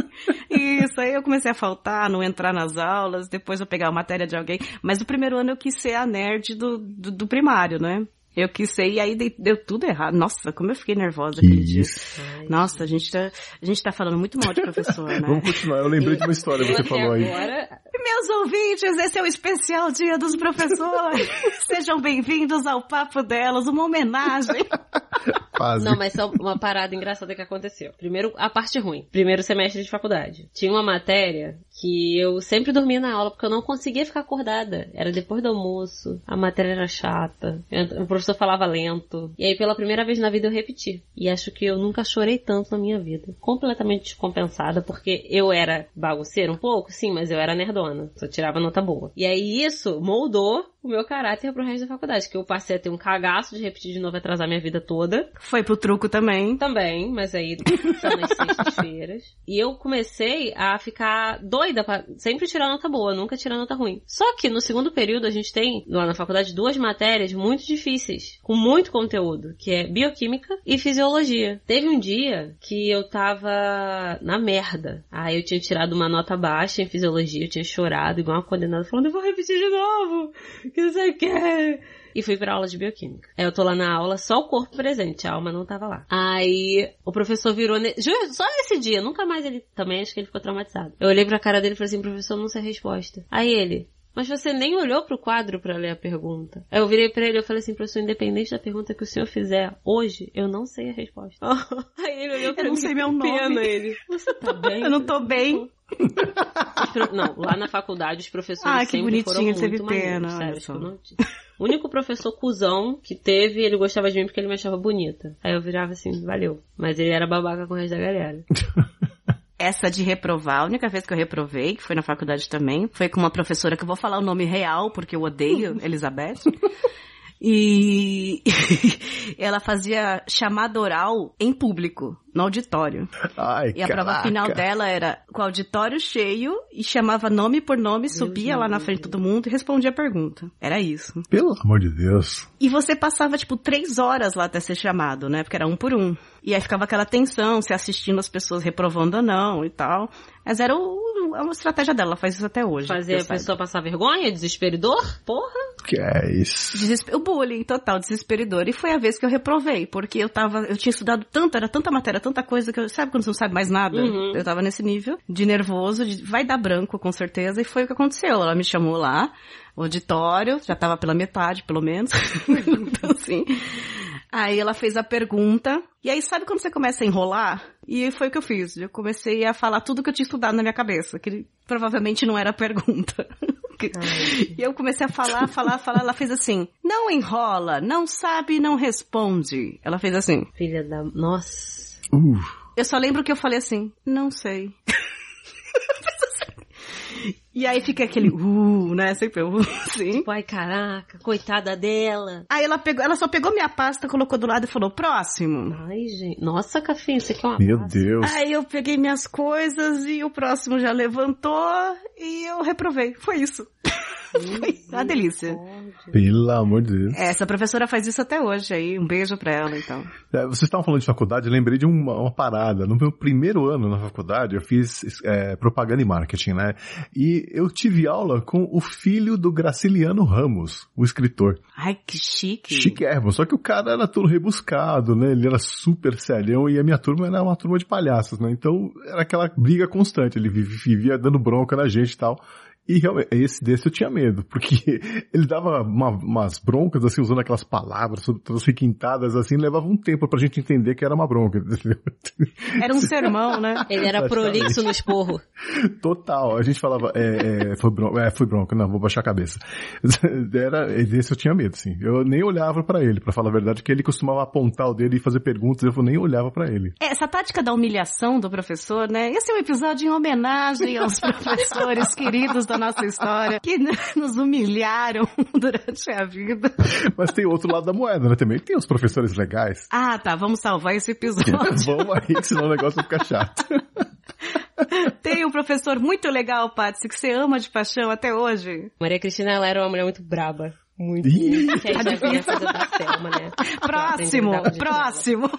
Isso, aí eu comecei a faltar, não entrar nas aulas, depois eu pegar a matéria de alguém. Mas no primeiro ano eu quis ser a nerd do, do, do primário, né? Eu quis ser, e aí deu tudo errado. Nossa, como eu fiquei nervosa Que aquele dia. isso. Nossa, a gente, tá, a gente tá falando muito mal de professor, né? Vamos continuar. Eu lembrei de uma história que você falou aí. agora, Meus ouvintes, esse é o especial Dia dos Professores. Sejam bem-vindos ao Papo Delas, uma homenagem. Quase. Não, mas só uma parada engraçada que aconteceu. Primeiro, a parte ruim. Primeiro semestre de faculdade. Tinha uma matéria que eu sempre dormia na aula porque eu não conseguia ficar acordada. Era depois do almoço, a matéria era chata, o professor falava lento. E aí, pela primeira vez na vida, eu repeti. E acho que eu nunca chorei tanto na minha vida. Completamente descompensada, porque eu era bagunceira um pouco, sim, mas eu era nerdona. Só tirava nota boa. E aí, isso moldou o meu caráter pro resto da faculdade, que eu passei a ter um cagaço de repetir de novo e atrasar minha vida toda. Foi pro truco também. Também, mas aí são nas sextas-feiras. E eu comecei a ficar doida pra sempre tirar nota boa, nunca tirar nota ruim. Só que no segundo período a gente tem, lá na faculdade, duas matérias muito difíceis, com muito conteúdo, que é bioquímica e fisiologia. Teve um dia que eu tava na merda. Aí eu tinha tirado uma nota baixa em fisiologia, eu tinha chorado igual uma condenada, falando, eu vou repetir de novo, que não sei o que e fui pra aula de bioquímica. Aí eu tô lá na aula, só o corpo presente, a alma não tava lá. Aí o professor virou, ne... só nesse dia, nunca mais ele, também acho que ele ficou traumatizado. Eu olhei pra cara dele e falei assim, professor, não sei a resposta. Aí ele, mas você nem olhou pro quadro para ler a pergunta. Aí eu virei para ele e falei assim, professor, independente da pergunta que o senhor fizer hoje, eu não sei a resposta. Aí ele olhou pra eu mim. não sei meu nome. Pena ele. Você tá bem? Eu não tô bem. Não, lá na faculdade os professores ah, que sempre bonitinho, foram muito teve maneiros, pena. sério, eu não- O único professor cuzão que teve, ele gostava de mim porque ele me achava bonita. Aí eu virava assim, valeu. Mas ele era babaca com o resto da galera. Essa de reprovar, a única vez que eu reprovei, que foi na faculdade também, foi com uma professora que eu vou falar o nome real, porque eu odeio, Elizabeth. E ela fazia chamada oral em público, no auditório. Ai, E a prova caraca. final dela era com o auditório cheio e chamava nome por nome, subia lá na frente de todo mundo e respondia a pergunta. Era isso. Pelo amor de Deus. E você passava, tipo, três horas lá até ser chamado, né? Porque era um por um. E aí ficava aquela tensão, se assistindo as pessoas reprovando ou não e tal. Mas era o, uma estratégia dela, ela faz isso até hoje. Fazer a saiba. pessoa passar vergonha, desesperador? Porra! Que é isso? Desespe- O bullying total, desesperador. E foi a vez que eu reprovei, porque eu tava, eu tinha estudado tanto, era tanta matéria, tanta coisa que eu, sabe quando você não sabe mais nada? Uhum. Eu tava nesse nível de nervoso, de vai dar branco com certeza, e foi o que aconteceu. Ela me chamou lá, o auditório, já tava pela metade, pelo menos. então assim. Aí ela fez a pergunta, e aí sabe quando você começa a enrolar? E foi o que eu fiz. Eu comecei a falar tudo que eu tinha estudado na minha cabeça, que provavelmente não era pergunta. E eu comecei a falar, falar, falar. Ela fez assim: não enrola, não sabe, não responde. Ela fez assim. Filha da. Nossa. Uh, Eu só lembro que eu falei assim: não sei. E aí fica aquele uh, né? Sempre uh, assim. Tipo, ai caraca, coitada dela. Aí ela pegou, ela só pegou minha pasta, colocou do lado e falou: próximo. Ai, gente. Nossa, Cafinho, você quer uma meu pasta? Deus. Aí eu peguei minhas coisas e o próximo já levantou e eu reprovei. Foi isso. Foi uma delícia. Pelo amor de Deus. Essa professora faz isso até hoje aí. Um beijo pra ela, então. É, vocês estavam falando de faculdade, eu lembrei de uma, uma parada. No meu primeiro ano na faculdade, eu fiz é, propaganda e marketing, né? E eu tive aula com o filho do Graciliano Ramos, o escritor. Ai, que chique. Chiquérrimo, só que o cara era todo rebuscado, né? Ele era super serião e a minha turma era uma turma de palhaços, né? Então era aquela briga constante, ele vivia, vivia dando bronca na gente e tal. E realmente, esse desse eu tinha medo, porque ele dava uma- umas broncas, assim, usando aquelas palavras todas requintadas, assim, levava um tempo pra gente entender que era uma bronca, entendeu? Era um sermão, né? Ele era prolixo no esporro. Total, a gente falava, é, é, foi, bronca, é, foi bronca, não, vou baixar a cabeça. Era, esse eu tinha medo, sim. Eu nem olhava pra ele, pra falar a verdade, que ele costumava apontar o dele e fazer perguntas, eu nem olhava pra ele. Essa tática da humilhação do professor, né? Esse é um episódio em homenagem aos professores queridos da nossa história, que nos humilharam durante a vida. Mas tem outro lado da moeda, né? Também tem os professores legais. Ah, tá, vamos salvar esse episódio. Vamos aí, senão o negócio vai ficar chato. Tem um professor muito legal, Patsy, que você ama de paixão até hoje. Maria Cristina, ela era uma mulher muito braba. Muito. Ih. Que já vinha coisa da Selma, né? Próximo, a próximo.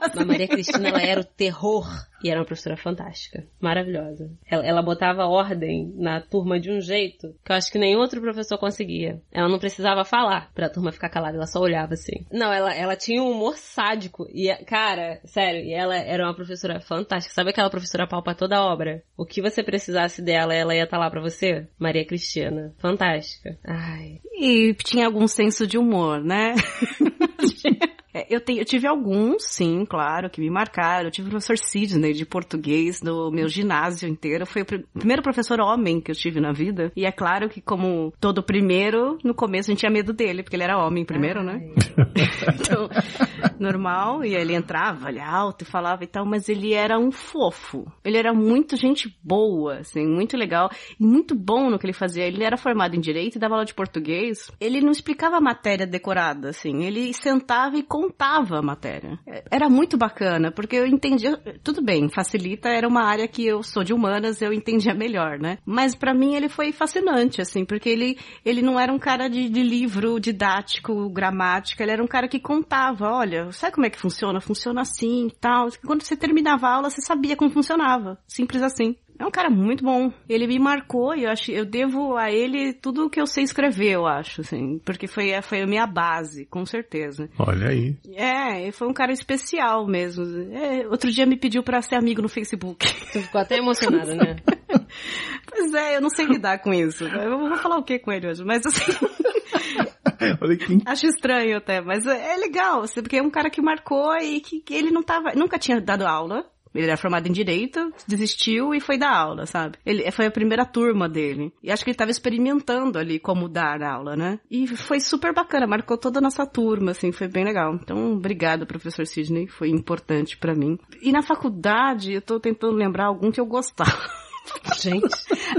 Mas Maria Cristina, ela era o terror. E era uma professora fantástica. Maravilhosa. Ela, ela botava ordem na turma de um jeito que eu acho que nenhum outro professor conseguia. Ela não precisava falar pra turma ficar calada, ela só olhava assim. Não, ela, ela tinha um humor sádico. E, cara, sério, e ela era uma professora fantástica. Sabe aquela professora pau pra toda obra? O que você precisasse dela, ela ia estar lá pra você? Maria Cristina. Fantástica. Ai. E tinha algum senso de humor, né? É, eu, tenho, eu tive alguns, sim, claro, que me marcaram. Eu tive o professor Sidney de português no meu ginásio inteiro. Foi o pr primeiro professor homem que eu tive na vida. E é claro que, como todo primeiro, no começo a gente tinha medo dele, porque ele era homem primeiro, né? então, normal. E ele entrava, ele alto e falava e tal, mas ele era um fofo. Ele era muito gente boa, assim, muito legal. E muito bom no que ele fazia. Ele era formado em Direito e dava aula de português. Ele não explicava a matéria decorada, assim. Ele sentava e contava a matéria. Era muito bacana, porque eu entendia... Tudo bem, facilita, era uma área que eu sou de humanas, eu entendia melhor, né? Mas para mim ele foi fascinante, assim, porque ele, ele não era um cara de, de livro didático, gramática, ele era um cara que contava, olha, sabe como é que funciona? Funciona assim e tal. Quando você terminava a aula, você sabia como funcionava. Simples assim. É um cara muito bom. Ele me marcou e eu acho, eu devo a ele tudo o que eu sei escrever, eu acho, assim, porque foi, foi a minha base, com certeza. Olha aí. É, foi um cara especial mesmo. É, outro dia me pediu para ser amigo no Facebook. Tu ficou até emocionada, né? pois é, eu não sei lidar com isso. Eu vou falar o que com ele hoje, mas assim. Acho estranho até, mas é legal, assim, porque é um cara que marcou e que, que ele não tava, nunca tinha dado aula, ele era formado em direito, desistiu e foi dar aula, sabe? Ele foi a primeira turma dele. E acho que ele estava experimentando ali como dar aula, né? E foi super bacana, marcou toda a nossa turma, assim, foi bem legal. Então, obrigado, professor Sidney, foi importante para mim. E na faculdade, eu tô tentando lembrar algum que eu gostava. Gente.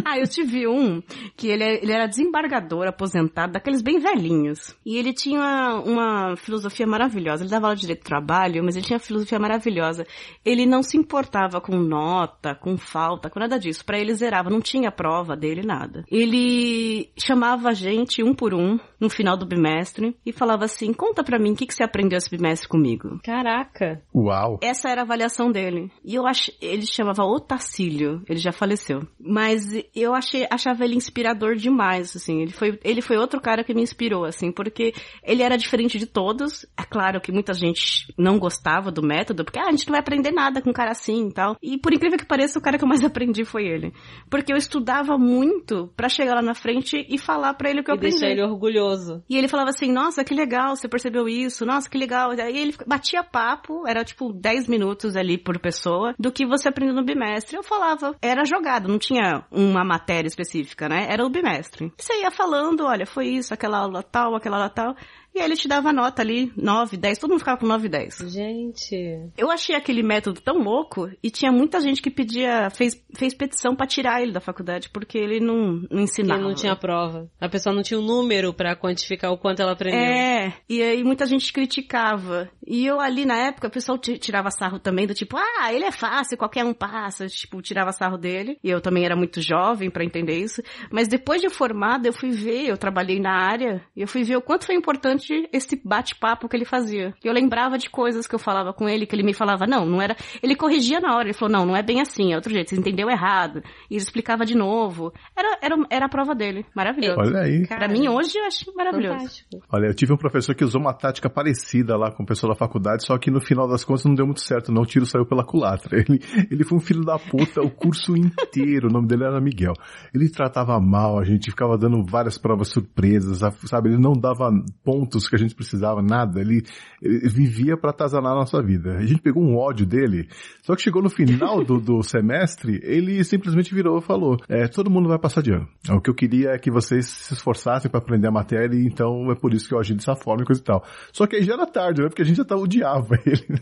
ah, eu tive um que ele, ele era desembargador, aposentado, daqueles bem velhinhos. E ele tinha uma, uma filosofia maravilhosa. Ele dava aula de direito do trabalho, mas ele tinha uma filosofia maravilhosa. Ele não se importava com nota, com falta, com nada disso. Para ele zerava, não tinha prova dele, nada. Ele chamava a gente um por um no final do bimestre e falava assim: conta pra mim o que, que você aprendeu esse bimestre comigo. Caraca! Uau! Essa era a avaliação dele. E eu acho, ele chamava Otacílio, ele já faleceu. Mas eu achei, achava ele inspirador demais, assim. Ele foi, ele foi outro cara que me inspirou, assim, porque ele era diferente de todos. É claro que muita gente não gostava do método, porque ah, a gente não vai aprender nada com um cara assim e tal. E por incrível que pareça, o cara que eu mais aprendi foi ele. Porque eu estudava muito para chegar lá na frente e falar para ele o que e eu aprendi. deixar ele orgulhoso. E ele falava assim, nossa, que legal, você percebeu isso, nossa, que legal. Aí ele batia papo, era tipo 10 minutos ali por pessoa, do que você aprendeu no bimestre. Eu falava, era não tinha uma matéria específica, né? Era o bimestre. Você ia falando, olha, foi isso, aquela aula tal, aquela aula tal. E aí ele te dava nota ali, 9, 10, todo mundo ficava com 9 e 10. Gente. Eu achei aquele método tão louco e tinha muita gente que pedia, fez, fez petição para tirar ele da faculdade, porque ele não, não ensinava. Ele não tinha prova. A pessoa não tinha um número para quantificar o quanto ela aprendeu. É, e aí muita gente criticava. E eu ali na época, o pessoal tirava sarro também, do tipo, ah, ele é fácil, qualquer um passa, tipo, tirava sarro dele. E eu também era muito jovem para entender isso. Mas depois de formada, eu fui ver, eu trabalhei na área, e eu fui ver o quanto foi importante esse bate-papo que ele fazia. Eu lembrava de coisas que eu falava com ele, que ele me falava, não, não era. Ele corrigia na hora, ele falou, não, não é bem assim, é outro jeito, você entendeu errado. E ele explicava de novo. Era, era, era a prova dele. Maravilhoso. Olha aí. Pra mim, hoje, eu acho maravilhoso. Fantástico. Olha, eu tive um professor que usou uma tática parecida lá com o pessoal da faculdade, só que no final das contas não deu muito certo, não. O tiro saiu pela culatra. Ele, ele foi um filho da puta o curso inteiro. O nome dele era Miguel. Ele tratava mal, a gente ficava dando várias provas surpresas, sabe? Ele não dava pontos que a gente precisava, nada. Ele, ele vivia para atazanar a nossa vida. A gente pegou um ódio dele, só que chegou no final do, do semestre, ele simplesmente virou e falou, é, todo mundo vai passar de ano. O que eu queria é que vocês se esforçassem para aprender a matéria, então é por isso que eu agi dessa forma e coisa e tal. Só que aí já era tarde, né? Porque a gente já tava odiava ele.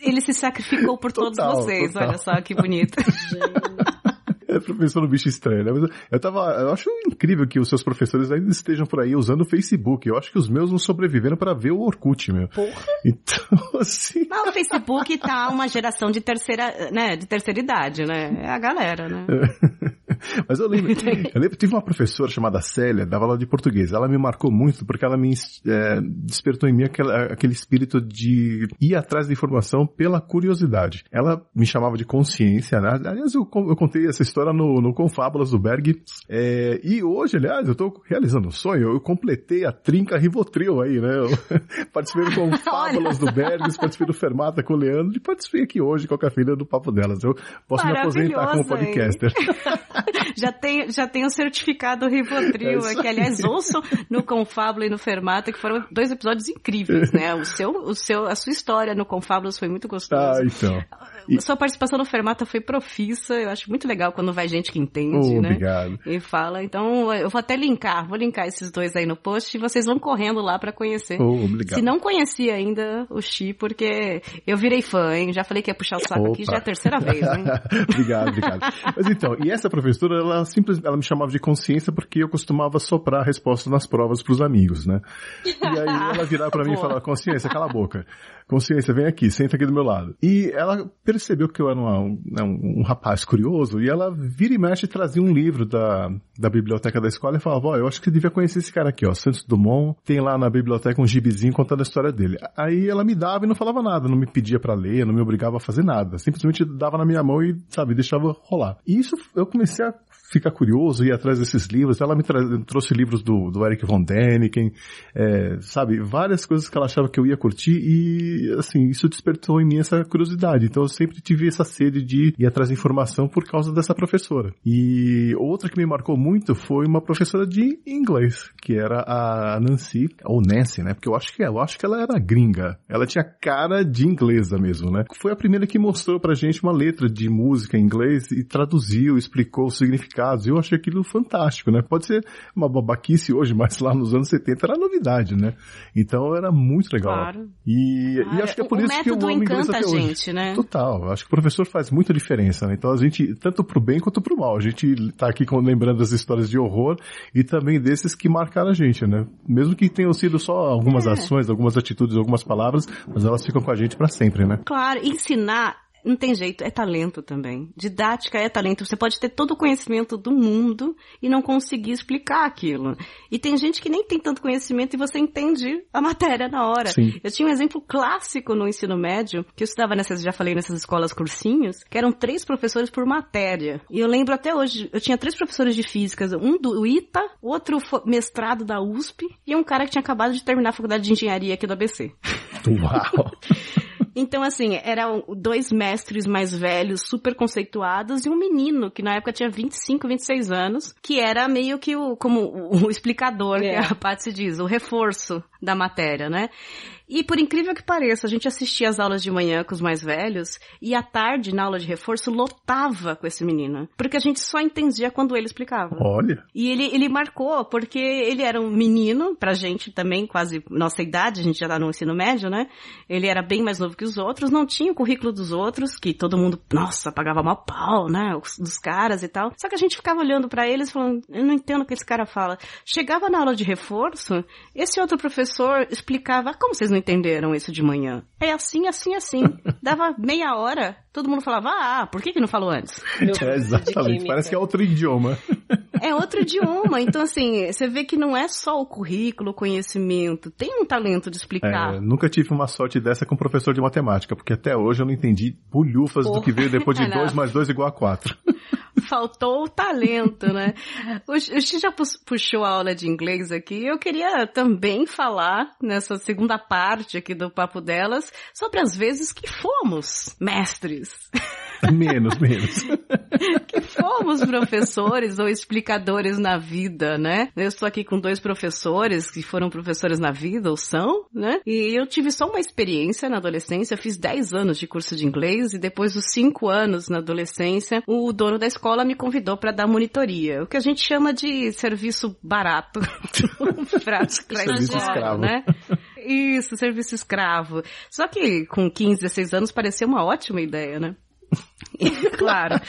Ele se sacrificou por todos Total, vocês, total. olha só que bonito. É professor no bicho estranho, né? Mas eu- tava, eu acho incrível que os seus professores ainda estejam por aí usando o Facebook. Eu acho que os meus não sobreviveram para ver o Orkut, meu. Porra. Então, assim, Mas o Facebook tá uma geração de terceira, né, de terceira idade, né? É a galera, né? Mas eu lembro, eu lembro, tive uma professora chamada Célia, dava aula de português. Ela me marcou muito porque ela me é, despertou em mim aquele, aquele espírito de ir atrás da informação pela curiosidade. Ela me chamava de consciência, né? Aliás, eu, eu contei essa história no, no Confábulas do Berg. É, e hoje, aliás, eu tô realizando um sonho. Eu completei a trinca Rivotril aí, né? Eu participei do Confábulas do Berg, participei do Fermata com o Leandro e participei aqui hoje com a filha do Papo Delas. Eu posso me aposentar como podcaster. já tem, já tem o certificado Rivotril, É que aliás ouçam no Confábulo e no Fermata, que foram dois episódios incríveis, né? O seu, o seu, a sua história no Confábulos foi muito gostosa. Ah, então. A Sua participação no Fermata foi profissa, eu acho muito legal quando vai gente que entende, Oh, né? obrigado. E fala, então eu vou até linkar, vou linkar esses dois aí no post e vocês vão correndo lá pra conhecer. Oh, obrigado. Se não conhecia ainda o Xi, porque eu virei fã, hein? Já falei que ia puxar o saco aqui, Opa. já é a terceira vez, hein? obrigado, obrigado. Mas então, e essa professora, ela simplesmente, ela me chamava de consciência porque eu costumava soprar a resposta nas provas pros amigos, né? E aí ela virava pra mim e falava, consciência, cala a boca. Consciência, vem aqui, senta aqui do meu lado. E ela percebeu que eu era uma- um, né, um- um rapaz curioso e ela vira e mexe trazia um livro da, da biblioteca da escola e falava, ó, eu acho que devia conhecer esse cara aqui, ó, Santos Dumont, tem lá na biblioteca um gibizinho contando a história dele. Aí ela me dava e não falava nada, não me pedia pra ler, não me obrigava a fazer nada. Simplesmente dava na minha mão e, sabe, deixava rolar. E isso eu comecei a ficar curioso, ir atrás desses livros. Ela me trouxe livros do, do Eric von Däniken, é, sabe, várias coisas que ela achava que eu ia curtir e, assim, isso despertou em mim essa curiosidade. Então eu sempre tive essa sede de ir atrás de informação por causa dessa professora. E outra que me marcou muito foi uma professora de inglês, que era a Nancy, ou Nancy, né? Porque eu acho que eu acho que ela era gringa. Ela tinha cara de inglesa mesmo, né? Foi a primeira que mostrou pra gente uma letra de música em inglês e traduziu, explicou os significados. Eu achei aquilo fantástico, né? Pode ser uma babaquice hoje, mas lá nos anos 70 era novidade, né? Então era muito legal. Claro. E, e acho que é por isso que eu amo inglês até a hoje. gente, né? Total. Acho que o professor faz muita diferença, né? Então a gente, tanto pro bem quanto pro mal, a gente tá aqui com- lembrando das histórias de horror e também desses que marcaram a gente, né? Mesmo que tenham sido só algumas É. ações, algumas atitudes, algumas palavras, mas elas ficam com a gente pra sempre, né? Claro, ensinar não tem jeito, é talento também. Didática é talento. Você pode ter todo o conhecimento do mundo e não conseguir explicar aquilo. E tem gente que nem tem tanto conhecimento e você entende a matéria na hora. Sim. Eu tinha um exemplo clássico no ensino médio, que eu estudava nessas, já falei, nessas escolas cursinhos, que eram três professores por matéria. E eu lembro até hoje, eu tinha três professores de físicas, um do ITA, outro mestrado da USP e um cara que tinha acabado de terminar a faculdade de engenharia aqui do ABC. Uau! Então, assim, eram dois mestres mais velhos, super conceituados, e um menino que na época tinha 25, 26 anos, que era meio que o, como o, explicador, É. que a Patsy diz, o reforço da matéria, né? E por incrível que pareça, a gente assistia as aulas de manhã com os mais velhos, e à tarde, na aula de reforço, lotava com esse menino. Porque a gente só entendia quando ele explicava. Olha! E ele, ele marcou, porque ele era um menino, pra gente também, quase nossa idade, a gente já tá no ensino médio, né? Ele era bem mais novo que os outros, não tinha o currículo dos outros, que todo mundo, nossa, pagava mal pau, né? Os- Dos caras e tal. Só que a gente ficava olhando pra eles falando, eu não entendo o que esse cara fala. Chegava na aula de reforço, esse outro professor explicava, "Ah, como vocês não entenderam isso de manhã? É assim, assim, assim. Dava meia hora, todo mundo falava, ah, por que que não falou antes? É, exatamente. Parece que é outro idioma. É outro idioma. Então, assim, você vê que não é só o currículo, o conhecimento. Tem um talento de explicar. É, nunca tive uma sorte dessa com professor de matemática, porque até hoje eu não entendi bulhufas do que veio depois de Não. 2 mais 2 igual a 4. Faltou o talento, né? O, Xi já puxou a aula de inglês aqui. Eu queria também falar, nessa segunda parte aqui do Papo Delas, sobre as vezes que fomos mestres. menos, menos. que fomos professores ou explicadores na vida, né? Eu estou aqui com dois professores que foram professores na vida, ou são, né? E eu tive só uma experiência na adolescência, eu fiz 10 anos de curso de inglês e depois dos 5 anos na adolescência, o dono da escola me convidou para dar monitoria, o que a gente chama de serviço barato Serviço escravo. né? Isso, serviço escravo. Só que com 15, 16 anos pareceu uma ótima ideia, né? Claro.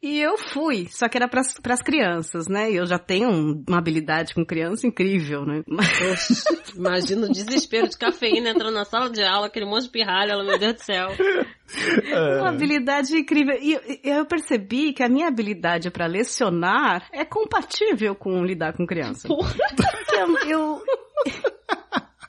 E eu fui, só que era para as crianças, né? E eu já tenho um- uma habilidade com criança incrível, né? Poxa, Imagina o desespero de cafeína entrando na sala de aula, aquele monte de pirralha, ela, meu Deus do céu. Uma habilidade incrível. E eu percebi que a minha habilidade para lecionar é compatível com lidar com criança. Porque eu, eu-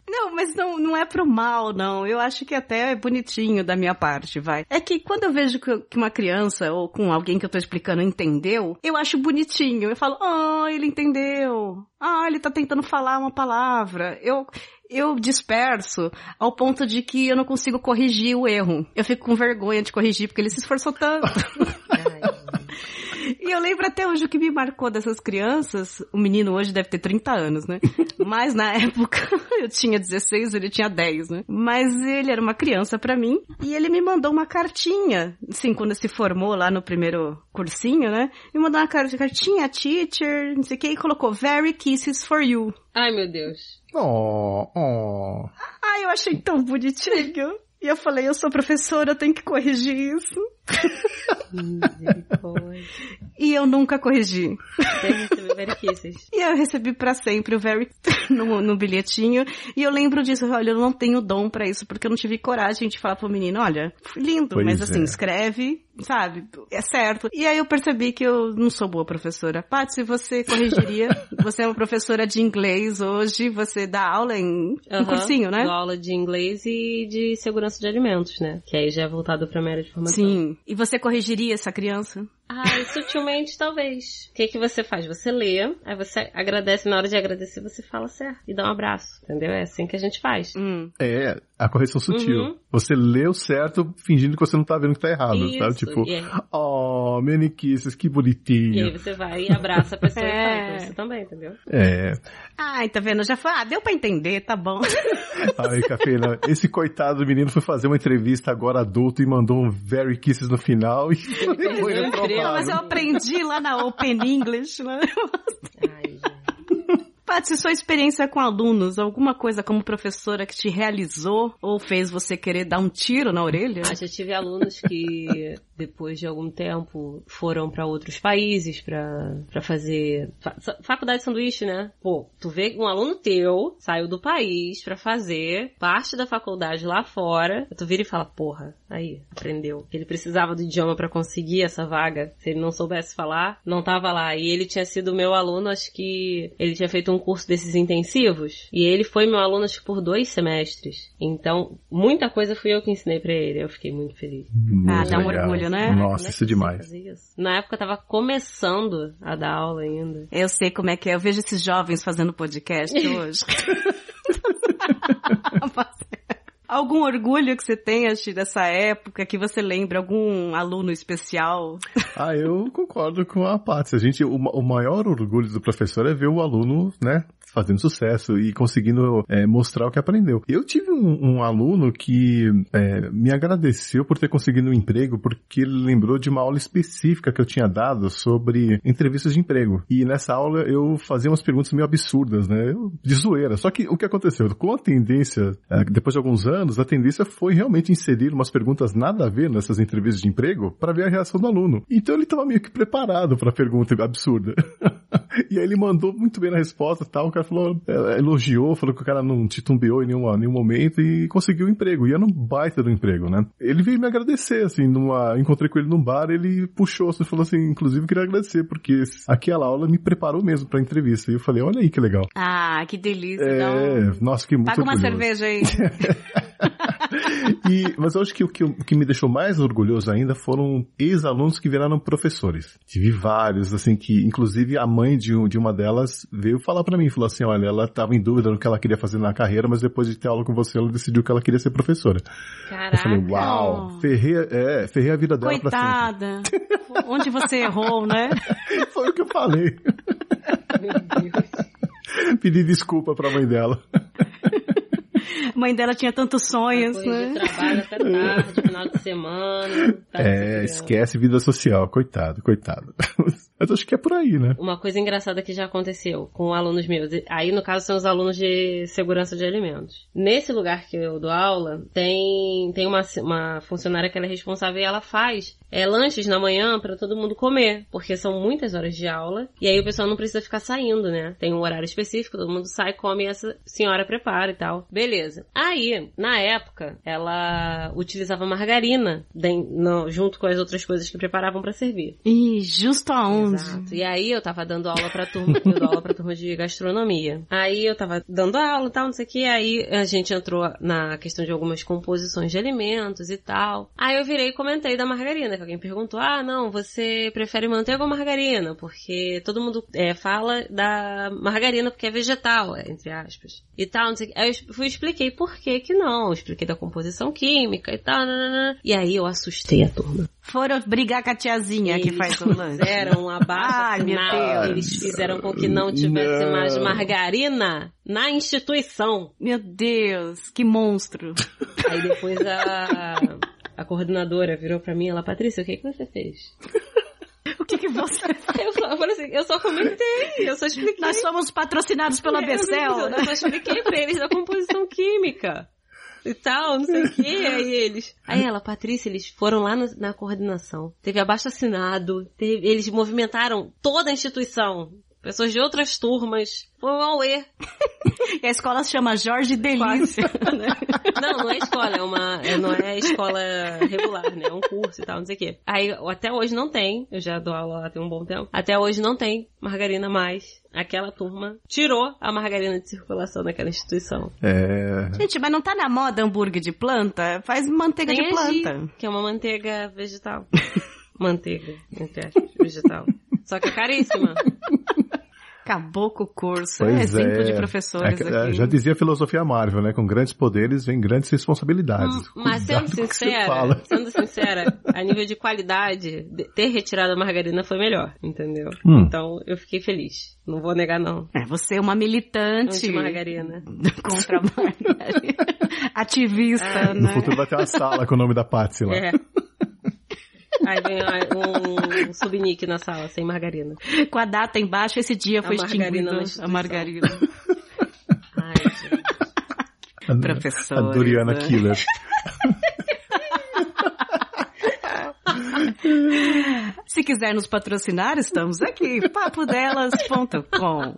Não, mas não, não é pro mal, não. Eu acho que até é bonitinho da minha parte, vai. É que quando eu vejo que, uma criança ou com alguém que eu tô explicando entendeu, eu acho bonitinho. Eu falo, ah, ele entendeu. Ah, ele tá tentando falar uma palavra. Eu, eu disperso ao ponto de que eu não consigo corrigir o erro. Eu fico com vergonha de corrigir porque ele se esforçou tanto. E eu lembro até hoje o que me marcou dessas crianças. O menino hoje deve ter 30 anos, né? Mas na época eu tinha 16, ele tinha 10, né? Mas ele era uma criança pra mim e ele me mandou uma cartinha, assim, quando se formou lá no primeiro cursinho, né? Me mandou uma car- cartinha, teacher, não sei o que, e colocou Very Kisses for You. Ai, meu Deus. Oh, oh. Ai, eu achei tão bonitinho. E eu falei, eu sou professora, eu tenho que corrigir isso. E eu nunca corrigi. E eu recebi pra sempre o Very no, no bilhetinho. E eu lembro disso, olha, eu não tenho dom pra isso, porque eu não tive coragem de falar pro menino, olha, lindo, Pois mas assim, é. escreve, sabe? É certo. E aí eu percebi que eu não sou boa professora. Paty, se você corrigiria, você é uma professora de inglês hoje, você dá aula em, Aham. cursinho, né? Dou aula de inglês e de segurança de alimentos, né? Que aí já é voltado pra minha área de formação. Sim. E você corrigiria essa criança? Ai, sutilmente, talvez. O que que você faz? Você lê, aí você agradece, na hora de agradecer, você fala certo e dá um abraço, entendeu? É assim que a gente faz. Hum. É, a correção sutil. Uhum. Você leu certo fingindo que você não tá vendo que tá errado, Isso, sabe? Tipo, e aí- oh, many kisses, que E aí bonitinho. você vai e abraça a pessoa e É. fala pra você também, entendeu? É. Ai, tá vendo? Já foi, ah, deu pra entender, tá bom. Ai, Cafeína, esse coitado do menino foi fazer uma entrevista agora adulto e mandou um very kisses no final e foi mas eu aprendi lá na Open English, né? Ai, gente. Paty, sua experiência com alunos, alguma coisa como professora que te realizou ou fez você querer dar um tiro na orelha? Ah, já tive alunos que, depois de algum tempo, foram pra outros países pra fazer fa- faculdade de sanduíche, né? Pô, tu vê um aluno teu saiu do país pra fazer parte da faculdade lá fora, tu vira e fala, porra, aí, aprendeu. Ele precisava do idioma pra conseguir essa vaga. Se ele não soubesse falar, não tava lá. E ele tinha sido meu aluno, acho que ele tinha feito um curso desses intensivos, e ele foi meu aluno, acho que por dois semestres. Então, muita coisa fui eu que ensinei pra ele. Eu fiquei muito feliz. Ah, Muito dá um orgulho, né? Nossa, é isso é você demais. Na época eu tava começando a dar aula ainda. Eu sei como é que é. Eu vejo esses jovens fazendo podcast hoje. Algum orgulho que você tenha dessa época, que você lembra? Algum aluno especial? Ah, eu concordo com a Paty. A gente, o, o maior orgulho do professor é ver o aluno, né, fazendo sucesso e conseguindo é, mostrar o que aprendeu. Eu tive um, um aluno que é, me agradeceu por ter conseguido um emprego porque ele lembrou de uma aula específica que eu tinha dado sobre entrevistas de emprego. E nessa aula eu fazia umas perguntas meio absurdas, né, de zoeira. Só que o que aconteceu? Com a tendência, é, depois de alguns anos, a tendência foi realmente inserir umas perguntas nada a ver nessas entrevistas de emprego para ver a reação do aluno. Então ele estava meio que preparado para a pergunta absurda. e aí ele mandou muito bem na resposta e tal. O cara falou, é, elogiou, falou que o cara não titubeou em nenhum, nenhum momento e conseguiu o emprego. E era um baita do emprego, né? Ele veio me agradecer, assim, numa, encontrei com ele num bar, ele puxou, assim, falou assim, inclusive queria agradecer, porque aquela aula me preparou mesmo pra entrevista. E eu falei, olha aí que legal. Ah, que delícia. É, nossa, que muito paga uma orgulhoso. cerveja aí. E, mas eu acho que o que, o que me deixou mais orgulhoso ainda foram ex-alunos que viraram professores. Tive vários, assim, que inclusive a mãe de, um- de uma delas veio falar pra mim, falou assim, olha, ela estava em dúvida no que ela queria fazer na carreira, mas depois de ter aula com você, ela decidiu que ela queria ser professora. Eu Caraca. falei, uau, ferrei, é, ferrei a vida dela pra Coitada. Onde você errou, né? sempre. Foi o que eu falei. Meu Deus. Pedi desculpa pra mãe dela. A mãe dela tinha tantos sonhos, Depois né? de trabalho até tarde, final de semana. tá É, esquece vida social, coitado, coitado. Mas acho que é por aí, né? Uma coisa engraçada que já aconteceu com alunos meus. Aí, no caso, são os alunos de segurança de alimentos. Nesse lugar que eu dou aula, tem, tem uma, uma funcionária que ela é responsável e ela faz é, lanches na manhã para todo mundo comer. Porque são muitas horas de aula. E aí o pessoal não precisa ficar saindo, né? Tem um horário específico, todo mundo sai, come e essa senhora prepara e tal. Beleza. Aí, na época, ela utilizava margarina no- junto com as outras coisas que preparavam para servir. Ih, justo aonde? Exato. E aí eu tava dando aula pra turma, eu dou aula pra turma de gastronomia. Aí eu tava dando aula e tal, não sei o que, aí a gente entrou na questão de algumas composições de alimentos e tal. Aí eu virei e comentei da margarina, que alguém perguntou, ah, não, você prefere manteiga ou margarina? Porque todo mundo é, fala da margarina porque é vegetal, é, entre aspas. E tal, não sei o que. Aí eu fui e expliquei por que que não. Eu expliquei da composição química e tal, nanana. E aí eu assustei a turma. Foram brigar com a tiazinha que Eles faz o lanche. fizeram uma abaixo Ai, meu Deus. eles fizeram com que não tivesse Não. mais margarina na instituição. Meu Deus, que monstro. Aí depois a, a coordenadora virou pra mim e ela, Patrícia, o que, que você fez? O que, que você Eu, só, assim, eu só comentei, eu só expliquei. Nós somos patrocinados pela Eu- Becel, eu, né? eu só expliquei pra eles da composição química. E tal, não sei o que, aí eles. Aí ela, Patrícia, eles foram lá no- na coordenação. Teve abaixo assinado, teve- eles movimentaram toda a instituição. Pessoas de outras turmas. Foi um auê. E a escola se chama Jorge Delícia. né? Não, não é escola, é uma. é- não é escola regular, né? É um curso e tal, não sei o quê. Aí até hoje não tem, eu já dou aula lá tem um bom tempo. Até hoje não tem margarina mais. Aquela turma tirou a margarina de circulação daquela instituição. É. Gente, mas não tá na moda hambúrguer de planta? Faz manteiga Tem de planta. que é uma manteiga vegetal. manteiga, entre aspas, vegetal. Só que é caríssima. Acabou com o curso. Pois é exemplo é. de professores É é. Já dizia a filosofia Marvel, né? Com grandes poderes vem grandes responsabilidades. Hum, Mas Cuidado sendo sincera, sendo sincera, a nível de qualidade, de- ter retirado a margarina foi melhor, entendeu? Hum. Então eu fiquei feliz. Não vou negar, não. É, você é uma militante Anti-margarina. contra a margarina. Ativista, No né? futuro vai ter uma sala com o nome da Patsy lá. É. Aí vem ah, um subnick na sala, sem margarina. Com a data embaixo, esse dia A foi extinguida a margarina. Ai, gente. A, Professores, a Doriana né? Killer. Se quiser nos patrocinar, estamos aqui. papodelas.com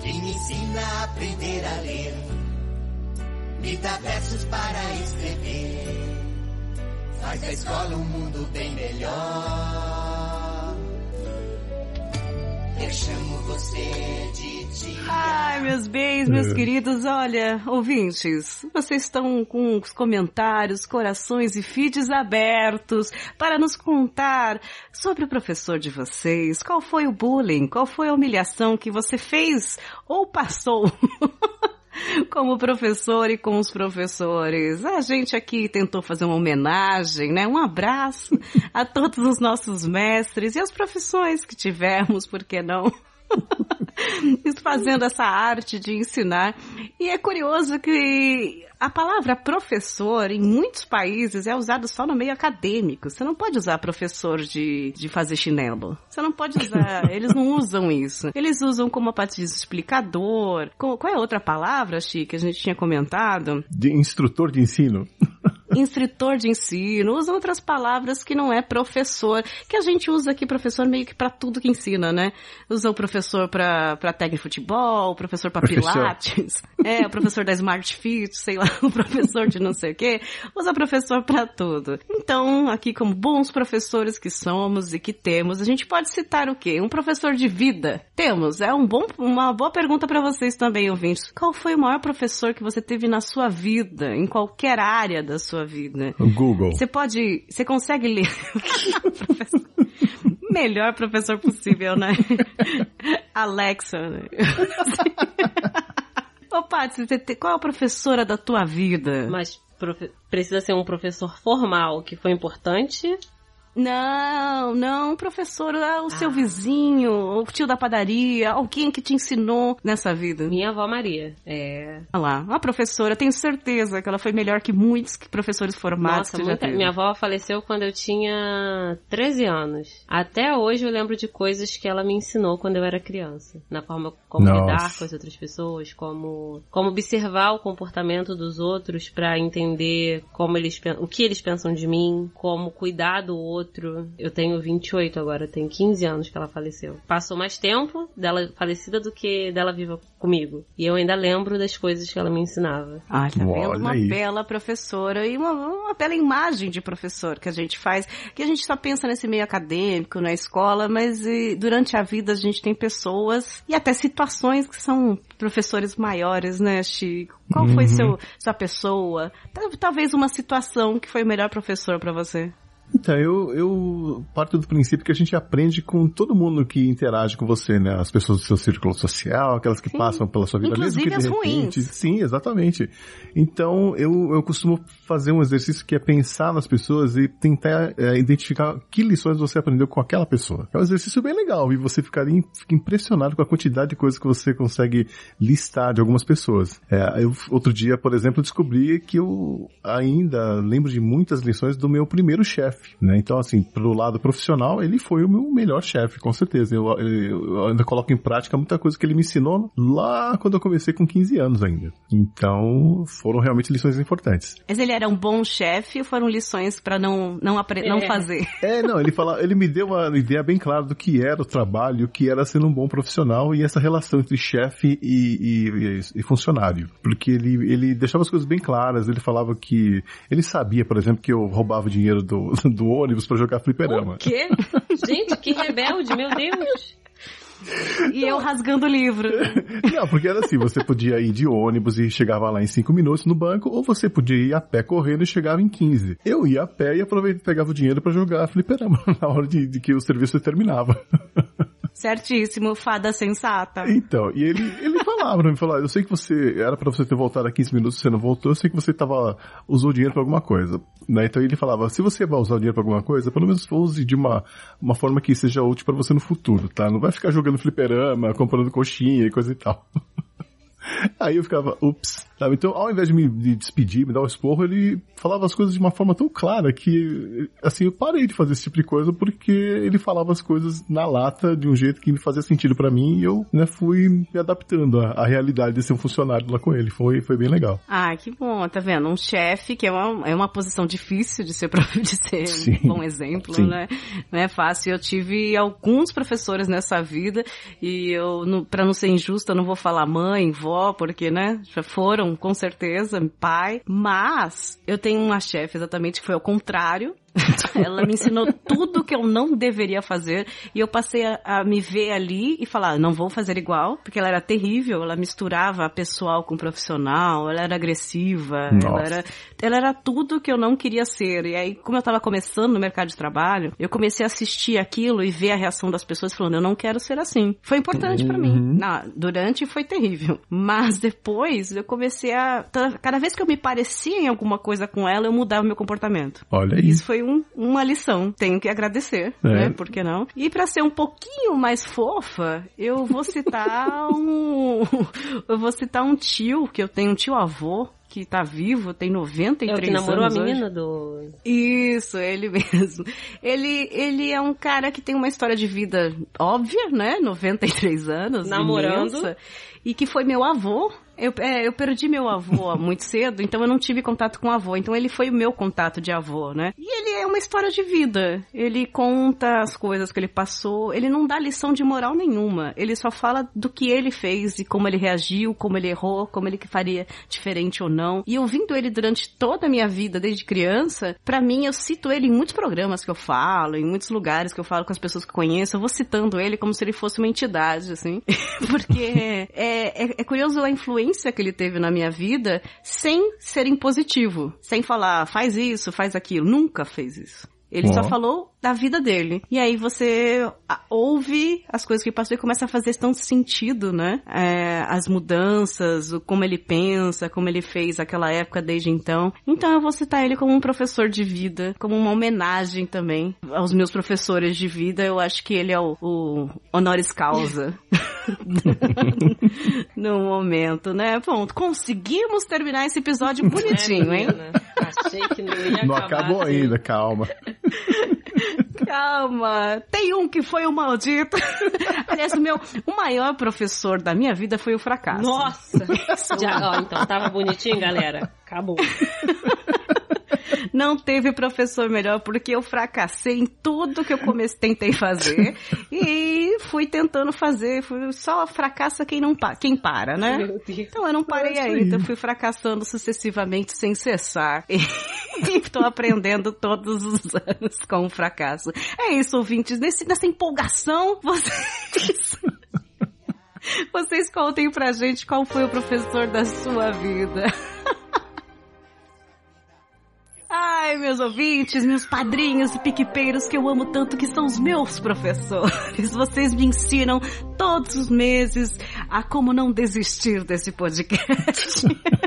que me ensina a aprender a ler, me dá versos para escrever, faz da escola um mundo bem melhor. Eu chamo você de tia. Ai, meus bens, meus É. queridos, olha, ouvintes, vocês estão com os comentários, corações e feeds abertos para nos contar sobre o professor de vocês, qual foi o bullying, qual foi a humilhação que você fez ou passou. Como professor e com os professores. A gente aqui tentou fazer uma homenagem, né? Um abraço a todos os nossos mestres e as profissões que tivemos, por que não? fazendo essa arte de ensinar. E é curioso que a palavra professor em muitos países é usada só no meio acadêmico. Você não pode usar professor de, de fazer chinelo. Você não pode usar. eles não usam isso. Eles usam como a parte de explicador. Qual, qual é a outra palavra, Chico, que a gente tinha comentado? De instrutor de ensino. Instrutor de ensino, usam outras palavras que não é professor, que a gente usa aqui professor meio que para tudo que ensina, né? Usa o professor para técnica de futebol, o professor para pilates, é, o professor da Smart Fit, sei lá, o professor de não sei o quê, usa professor para tudo. Então, aqui como bons professores que somos e que temos, a gente pode citar o quê? Um professor de vida. Temos, é um bom, uma boa pergunta para vocês também, ouvintes. Qual foi o maior professor que você teve na sua vida, em qualquer área da sua vida? O Google. Você pode, você consegue ler. Melhor professor possível, né? Alexa. Né? Ô, Paty, você tem- qual é a professora da tua vida? Mas profe- precisa ser um professor formal, que foi importante. Não, não, professor, é o seu vizinho, o tio da padaria, alguém que te ensinou nessa vida. Minha avó Maria. É. Olha lá, uma professora, tenho certeza que ela foi melhor que muitos que professores formados Nossa, muita... minha avó faleceu quando eu tinha 13 anos. Até hoje eu lembro de coisas que ela me ensinou quando eu era criança. Na forma como Nossa. lidar com as outras pessoas, como, como observar o comportamento dos outros pra entender como eles o que eles pensam de mim, como cuidar do outro. Eu tenho 28 agora, tem 15 anos que ela faleceu. Passou mais tempo dela falecida do que dela viva comigo. E eu ainda lembro das coisas que ela me ensinava. Ah, tá vendo? Olha Uma aí. bela professora e uma, uma bela imagem de professor que a gente faz, que a gente só pensa nesse meio acadêmico, na escola, mas e, durante a vida a gente tem pessoas e até situações que são professores maiores, né, Chico? Qual foi Uhum. seu, sua pessoa? Tal- Talvez uma situação que foi o melhor professor pra você. Então, eu, eu parto do princípio que a gente aprende com todo mundo que interage com você, né? As pessoas do seu círculo social, aquelas que sim. passam pela sua vida, Inclusive mesmo que de repente. ruins. Sim, exatamente. Então, eu, eu costumo fazer um exercício que é pensar nas pessoas e tentar é, identificar que lições você aprendeu com aquela pessoa. É um exercício bem legal e você ficaria fica impressionado com a quantidade de coisas que você consegue listar de algumas pessoas. É, eu, outro dia, por exemplo, descobri que eu ainda lembro de muitas lições do meu primeiro chefe, né? Então, assim, pro lado profissional, ele foi o meu melhor chefe, com certeza. Eu, eu, ainda coloco em prática muita coisa que ele me ensinou lá quando eu comecei com 15 anos ainda. Então, foram realmente lições importantes. Mas ele era um bom chefe ou foram lições para não não, é. não fazer? É, não, ele fala, ele me deu uma ideia bem clara do que era o trabalho, o que era ser um bom profissional e essa relação entre chefe e, e, e, funcionário. Porque ele, ele deixava as coisas bem claras, ele falava que ele sabia, por exemplo, que eu roubava dinheiro do, do ônibus para jogar fliperama. O quê? Gente, que rebelde, meu Deus! E eu rasgando o livro. Não, porque era assim, você podia ir de ônibus e chegava lá em 5 minutos no banco, ou você podia ir a pé correndo e chegava em 15. Eu ia a pé e aproveitava pegava o dinheiro para jogar fliperama na hora de, de que o serviço terminava. Certíssimo, fada sensata. Então, e ele, ele falava pra mim, falou, eu sei que você, era para você ter voltado a 15 minutos, você não voltou, eu sei que você tava, usou dinheiro para alguma coisa. Né? Então ele falava, se você vai usar o dinheiro para alguma coisa, pelo menos use de uma, uma forma que seja útil para você no futuro, tá? Não vai ficar jogando fliperama, comprando coxinha e coisa e tal. Aí eu ficava, ups, sabe? Então, ao invés de me de despedir, me dar um esporro, ele falava as coisas de uma forma tão clara que, assim, eu parei de fazer esse tipo de coisa porque ele falava as coisas na lata de um jeito que me fazia sentido para mim e eu, né, fui me adaptando à, à, realidade de ser um funcionário lá com ele. Foi, foi bem legal. Ah, que bom, tá vendo? Um chefe que é uma, é uma posição difícil de ser, de ser Sim. um bom exemplo, Sim. né? Não é fácil. Eu tive alguns professores nessa vida e eu, para não ser injusta, não vou falar mãe, vó, porque, né, já foram, com certeza, pai. Mas eu tenho uma chefe exatamente que foi ao contrário. ela me ensinou tudo que eu não deveria fazer e eu passei a, a, me ver ali e falar, não vou fazer igual, porque ela era terrível, ela misturava pessoal com profissional, ela era agressiva, ela era, ela era tudo que eu não queria ser. E aí, como eu tava começando no mercado de trabalho, eu comecei a assistir aquilo e ver a reação das pessoas falando, eu não quero ser assim. Foi importante uhum. para mim. Na, durante foi terrível. Mas depois eu comecei a. Cada vez que eu me parecia em alguma coisa com ela, eu mudava meu comportamento. Olha aí. Isso foi um, uma lição. Tenho que agradecer, é. né? Por que não? E para ser um pouquinho mais fofa, eu vou citar um. eu vou citar um tio, que eu tenho um tio avô, que tá vivo, tem 93 anos. É o que namorou a menina hoje. do. Isso, ele mesmo. Ele, ele é um cara que tem uma história de vida óbvia, né? 93 anos. Namorando. Imensa, e que foi meu avô eu, é, eu perdi meu avô muito cedo, então eu não tive contato com o avô. Então ele foi o meu contato de avô, né? E ele é uma história de vida. Ele conta as coisas que ele passou. Ele não dá lição de moral nenhuma. Ele só fala do que ele fez e como ele reagiu, como ele errou, como ele faria diferente ou não. E ouvindo ele durante toda a minha vida, desde criança, para mim eu cito ele em muitos programas que eu falo, em muitos lugares que eu falo com as pessoas que conheço. Eu vou citando ele como se ele fosse uma entidade, assim. Porque é, é, é curioso a influência influência que ele teve na minha vida sem ser impositivo, sem falar faz isso, faz aquilo. Nunca fez isso. Ele só falou da vida dele. E aí você ouve as coisas que passou e começa a fazer tanto sentido, né? É, as mudanças, como ele pensa, como ele fez aquela época desde então. Então eu vou citar ele como um professor de vida, como uma homenagem também aos meus professores de vida. Eu acho que ele é o, o honoris causa. no momento, né? Pronto, conseguimos terminar esse episódio bonitinho, hein? Achei que não ia Não acabar acabou assim. ainda, calma. Calma, tem um que foi o maldito. Aliás, o meu, o maior professor da minha vida foi o fracasso. Nossa! Já, ó, então tava bonitinho, galera. Acabou. Não teve professor melhor porque eu fracassei em tudo que eu comecei, tentei fazer e fui tentando fazer. Fui, só fracassa quem não pa, quem para, né? Então eu não parei ainda, fui fracassando sucessivamente sem cessar. E estou aprendendo todos os anos com o fracasso. É isso, ouvintes. Nesse, nessa empolgação, vocês. Vocês contem pra gente qual foi o professor da sua vida. Ai, meus ouvintes, meus padrinhos e piquepeiros que eu amo tanto, que são os meus professores. Vocês me ensinam todos os meses a como não desistir desse podcast.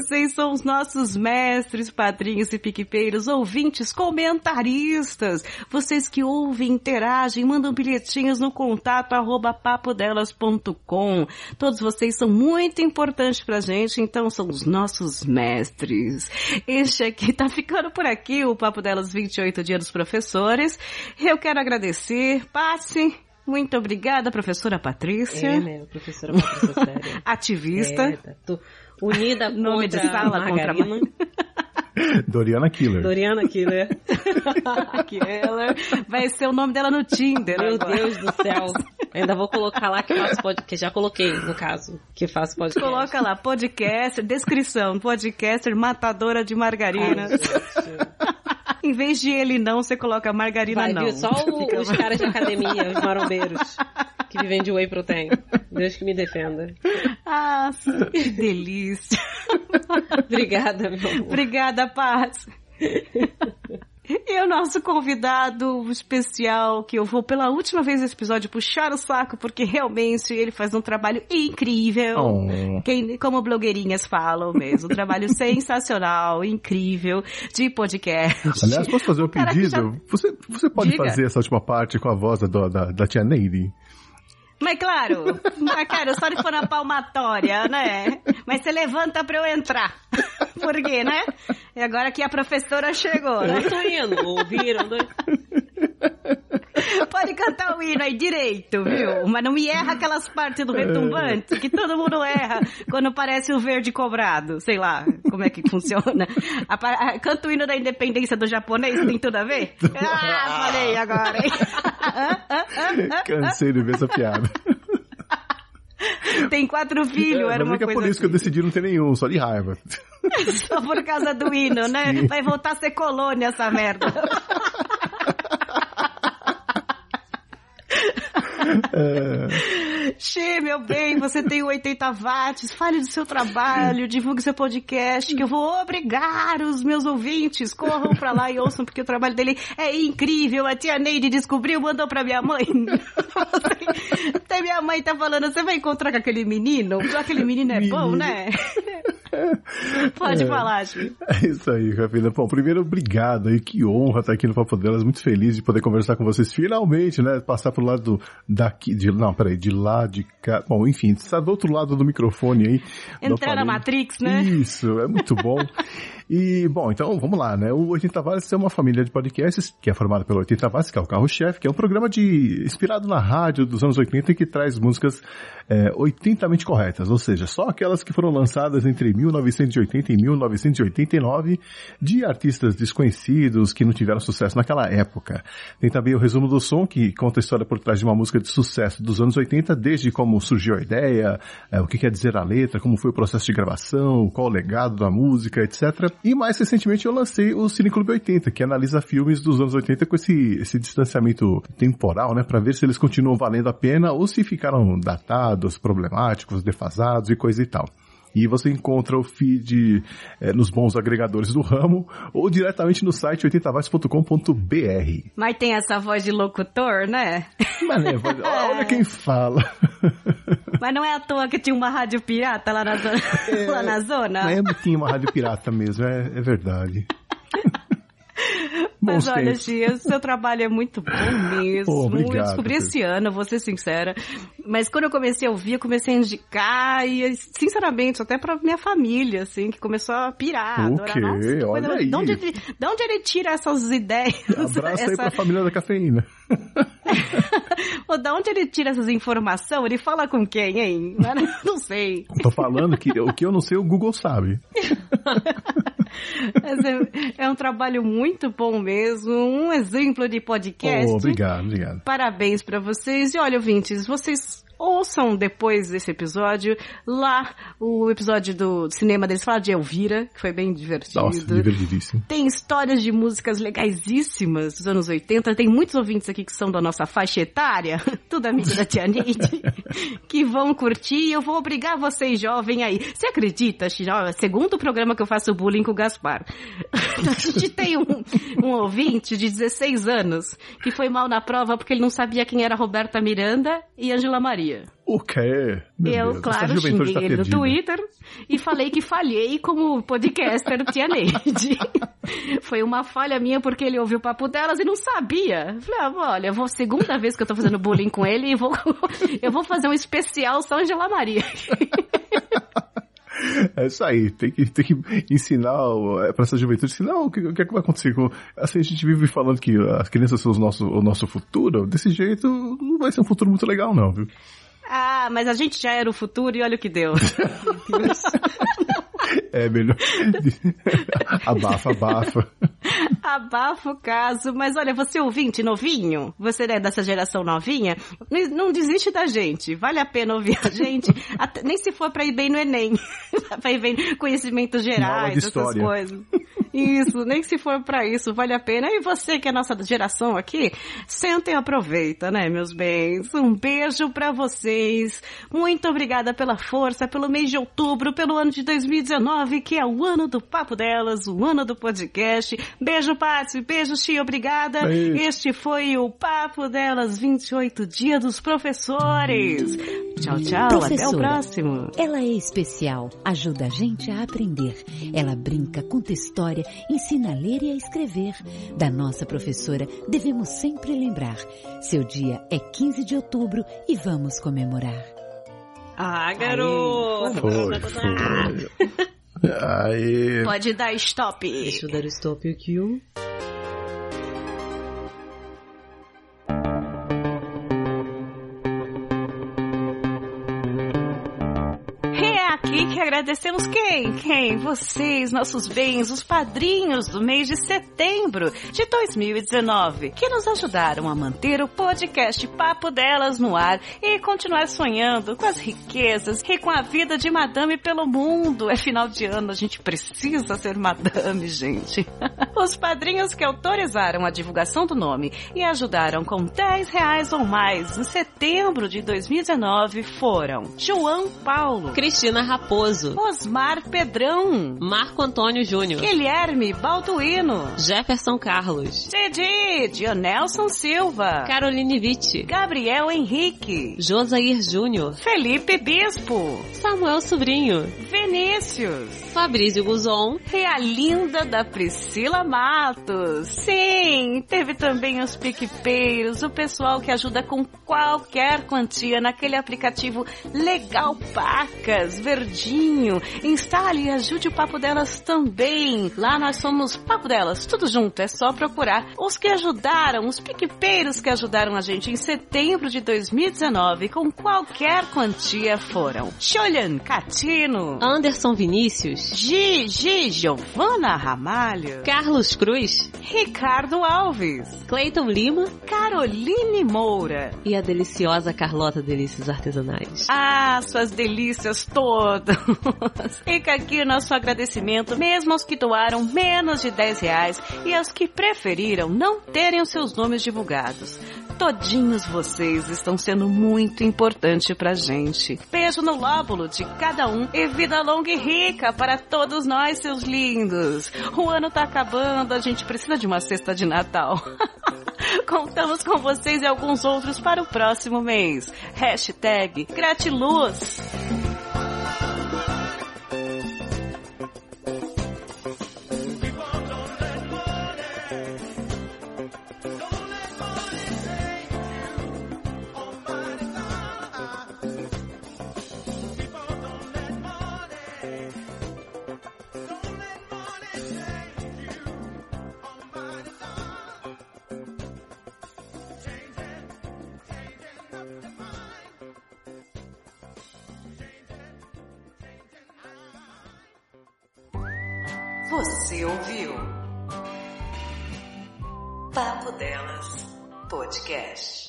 Vocês são os nossos mestres, padrinhos e piquepeiros, ouvintes, comentaristas. Vocês que ouvem, interagem, mandam bilhetinhos no contato arroba papodelas.com. Todos vocês são muito importantes pra gente, então são os nossos mestres. Este aqui tá ficando por aqui, o Papo Delas 28 Dia dos Professores. Eu quero agradecer, passe. Muito obrigada, professora Patrícia. É, né? Professora Patrícia, sério. Ativista. É, tá, tô unida Nome de contra sala contra Margarina. Doriana Killer. Doriana Killer. Killer. Vai ser o nome dela no Tinder. Meu agora. Deus do céu. Ainda vou colocar lá que faço podcast. Já coloquei, no caso, que faço podcast. Coloca lá, podcaster, descrição, podcaster matadora de margarinas. em vez de ele não, você coloca margarina Vai não. vir só o- os caras de academia, os marombeiros, que vivem de whey protein. Deus que me defenda. Ah, que delícia. Obrigada, meu amor. Obrigada, Paz. E o nosso convidado especial, que eu vou pela última vez nesse episódio puxar o saco, porque realmente ele faz um trabalho incrível. Oh. Quem, como blogueirinhas falam mesmo, um trabalho sensacional, incrível, de podcast. Aliás, posso fazer um pedido? já- Você, você pode Diga. fazer essa última parte com a voz da, da, da tia Neide? Mas claro, claro, só se for na palmatória, né? Mas você levanta pra eu entrar. Por quê, né? E agora que a professora chegou, né? Eu tô indo, ouviram? Dois... Pode cantar o hino aí direito, viu? Mas não me erra aquelas partes do retumbante que todo mundo erra quando parece o verde cobrado. Sei lá como é que funciona. A a- Canta o hino da independência do japonês, tem tudo a ver? Ah, falei agora, hein? Cansei de ver essa piada. Tem quatro filhos, É, era mas uma é que é coisa por isso que eu decidi não ter nenhum, só de raiva. Só por causa do hino, né? Sim. Vai voltar a ser colônia essa merda. É, Xê, meu bem, você tem o 80 watts, fale do seu trabalho, divulgue seu podcast, que eu vou obrigar os meus ouvintes, corram pra lá e ouçam, porque o trabalho dele é incrível. A tia Neide descobriu, mandou pra minha mãe. Até minha mãe tá falando, você vai encontrar com aquele menino? Aquele menino é bom, Menino. né? Pode É. falar, Xê. É isso aí, Rafina. Bom, primeiro, obrigado aí, que honra estar aqui no Papo Delas, muito feliz de poder conversar com vocês finalmente, né? Passar pro lado do, daqui, de, não, peraí, de lá, de cá, bom, enfim, estar do outro lado do microfone aí. Entrar na. Matrix, né? Isso, é muito bom. E, bom, então vamos lá, né? O 80 Watts é uma família de podcasts que é formada pelo 80 Watts, que é o carro-chefe, que é um programa de inspirado na rádio dos anos 80 e que traz músicas é, 80mente corretas, ou seja, só aquelas que foram lançadas entre 1980 e 1989 de artistas desconhecidos que não tiveram sucesso naquela época. Tem também o resumo do som, que conta a história por trás de uma música de sucesso dos anos 80, desde como surgiu a ideia, é, o que quer dizer a letra, como foi o processo de gravação, qual o legado da música, etc. E mais recentemente eu lancei o Cine Clube 80, que analisa filmes dos anos 80 com esse, esse distanciamento temporal, né, para ver se eles continuam valendo a pena ou se ficaram datados, problemáticos, defasados e coisa e tal. E você encontra o feed eh, nos bons agregadores do ramo ou diretamente no site 80watts.com.br. Mas tem essa voz de locutor, né? Mas, né, olha- olha quem fala. Mas não é à toa que tinha uma rádio pirata lá na zona. lá na zona. Mas é tinha uma rádio pirata mesmo, é, é verdade. Mas Bons olha, o seu trabalho é muito bom mesmo. Obrigado, eu descobri Pedro. esse ano, vou ser sincera. Mas quando eu comecei a ouvir, eu comecei a indicar e, sinceramente, até pra minha família, assim, que começou a pirar. O adorar. quê? Nossa, Olha coisa- aí. De onde, ele- de onde ele tira essas ideias? Abraço aí Essa- pra família da cafeína. Ou de onde ele tira essas informações? Ele fala com quem, hein? Não sei. Tô falando que o que eu não sei, o Google sabe. É, é um trabalho muito bom mesmo, um exemplo de podcast. Oh, obrigado, obrigado. Parabéns pra vocês. E olha, ouvintes, vocês ouçam depois desse episódio lá o episódio do cinema deles fala de Elvira, que foi bem divertido. Nossa, divertidíssimo. Tem histórias de músicas legaisíssimas dos anos 80. Tem muitos ouvintes aqui que são da nossa faixa etária, tudo amigo da Tia Neide, que vão curtir e eu vou obrigar vocês jovem aí. Você acredita, Xiró? Segundo programa que eu faço bullying com o Gaspar. A gente tem um, um ouvinte de 16 anos que foi mal na prova porque ele não sabia quem era Roberta Miranda e Angela Maria. O quê? Meu eu, Deus, claro, juventude xinguei tá ele no perdida. Twitter e falei que falhei como podcaster Tia Neide. Foi uma falha minha porque ele ouviu o papo delas e não sabia. Falei, ah, olha, vou segunda vez que eu tô fazendo bullying com ele e vou, eu vou fazer um especial só Angela Maria. É isso aí, tem que, tem que ensinar o- é, pra essa juventude, ensinar o que, o que é que vai acontecer com... Assim, a gente vive falando que as crianças são os nosso, o nosso futuro, desse jeito não vai ser um futuro muito legal não, viu? Ah, mas a gente já era o futuro e olha o que deu. É melhor... abafa, abafa. Abafa o caso, mas olha, você ouvinte novinho, você é dessa geração novinha, não, desiste da gente, vale a pena ouvir a gente, até- nem se for pra ir bem no Enem, pra ir bem em conhecimentos gerais, essas coisas. Isso, nem se for pra isso, vale a pena. E você que é nossa geração aqui, senta e aproveita, né, meus bens? Um beijo pra vocês. Muito obrigada pela força, pelo mês de outubro, pelo ano de 2019, que é o ano do Papo Delas, o ano do podcast. Beijo, Paty. Beijo, Tia. Obrigada. Beijo. Este foi o Papo Delas 28 Dia dos Professores. Tchau, tchau. Até o Professora. próximo. Ela é especial, ajuda a gente a aprender. Ela brinca, conta história, ensina a ler e a escrever. Da nossa professora, devemos sempre lembrar. Seu dia é 15 de outubro e vamos comemorar. Ah, garoto! Pode dar stop. Deixa eu dar stop aqui. ó. Aqui que agradecemos quem? Quem? Vocês, nossos bens, os padrinhos do mês de setembro de 2019, que nos ajudaram a manter o podcast Papo Delas no ar e continuar sonhando com as riquezas e com a vida de madame pelo mundo. É final de ano, a gente precisa ser madame, gente. Os padrinhos que autorizaram a divulgação do nome e ajudaram com 10 reais ou mais em setembro de 2019 foram João Paulo, Cristina Raposo, Osmar Pedrão, Marco Antônio Júnior, Guilherme Balduino, Jefferson Carlos, Didi, Dionelson Silva, Caroline Vitti, Gabriel Henrique, Josair Júnior, Felipe Bispo, Samuel Sobrinho, Vinícius, Fabrício Guzon, e a linda da Priscila Matos. Sim, teve também os PicPeiros, o pessoal que ajuda com qualquer quantia naquele aplicativo Legal Pacas, verdinho. Instale e ajude o Papo Delas também. Lá nós somos Papo Delas, tudo junto, é só procurar. Os que ajudaram, os PicPeiros que ajudaram a gente em setembro de 2019 com qualquer quantia foram Xolian Catino, Anderson Vinícius, Gigi Giovana Ramalho, Carlos Cruz, Ricardo Alves, Cleiton Lima Caroline Moura. e a deliciosa Carlota Delícias Artesanais. Ah, suas delícias todas! Fica aqui nosso agradecimento, mesmo aos que doaram menos de 10 reais e aos que preferiram não terem os seus nomes divulgados. Todinhos vocês estão sendo muito importante pra gente. Beijo no lóbulo de cada um e vida longa e rica para todos nós, seus lindos. O ano tá acabando, a gente precisa de uma cesta de Natal. Contamos com vocês e alguns outros para o próximo mês. Hashtag Gratiluz. Ouviu? Papo Delas Podcast.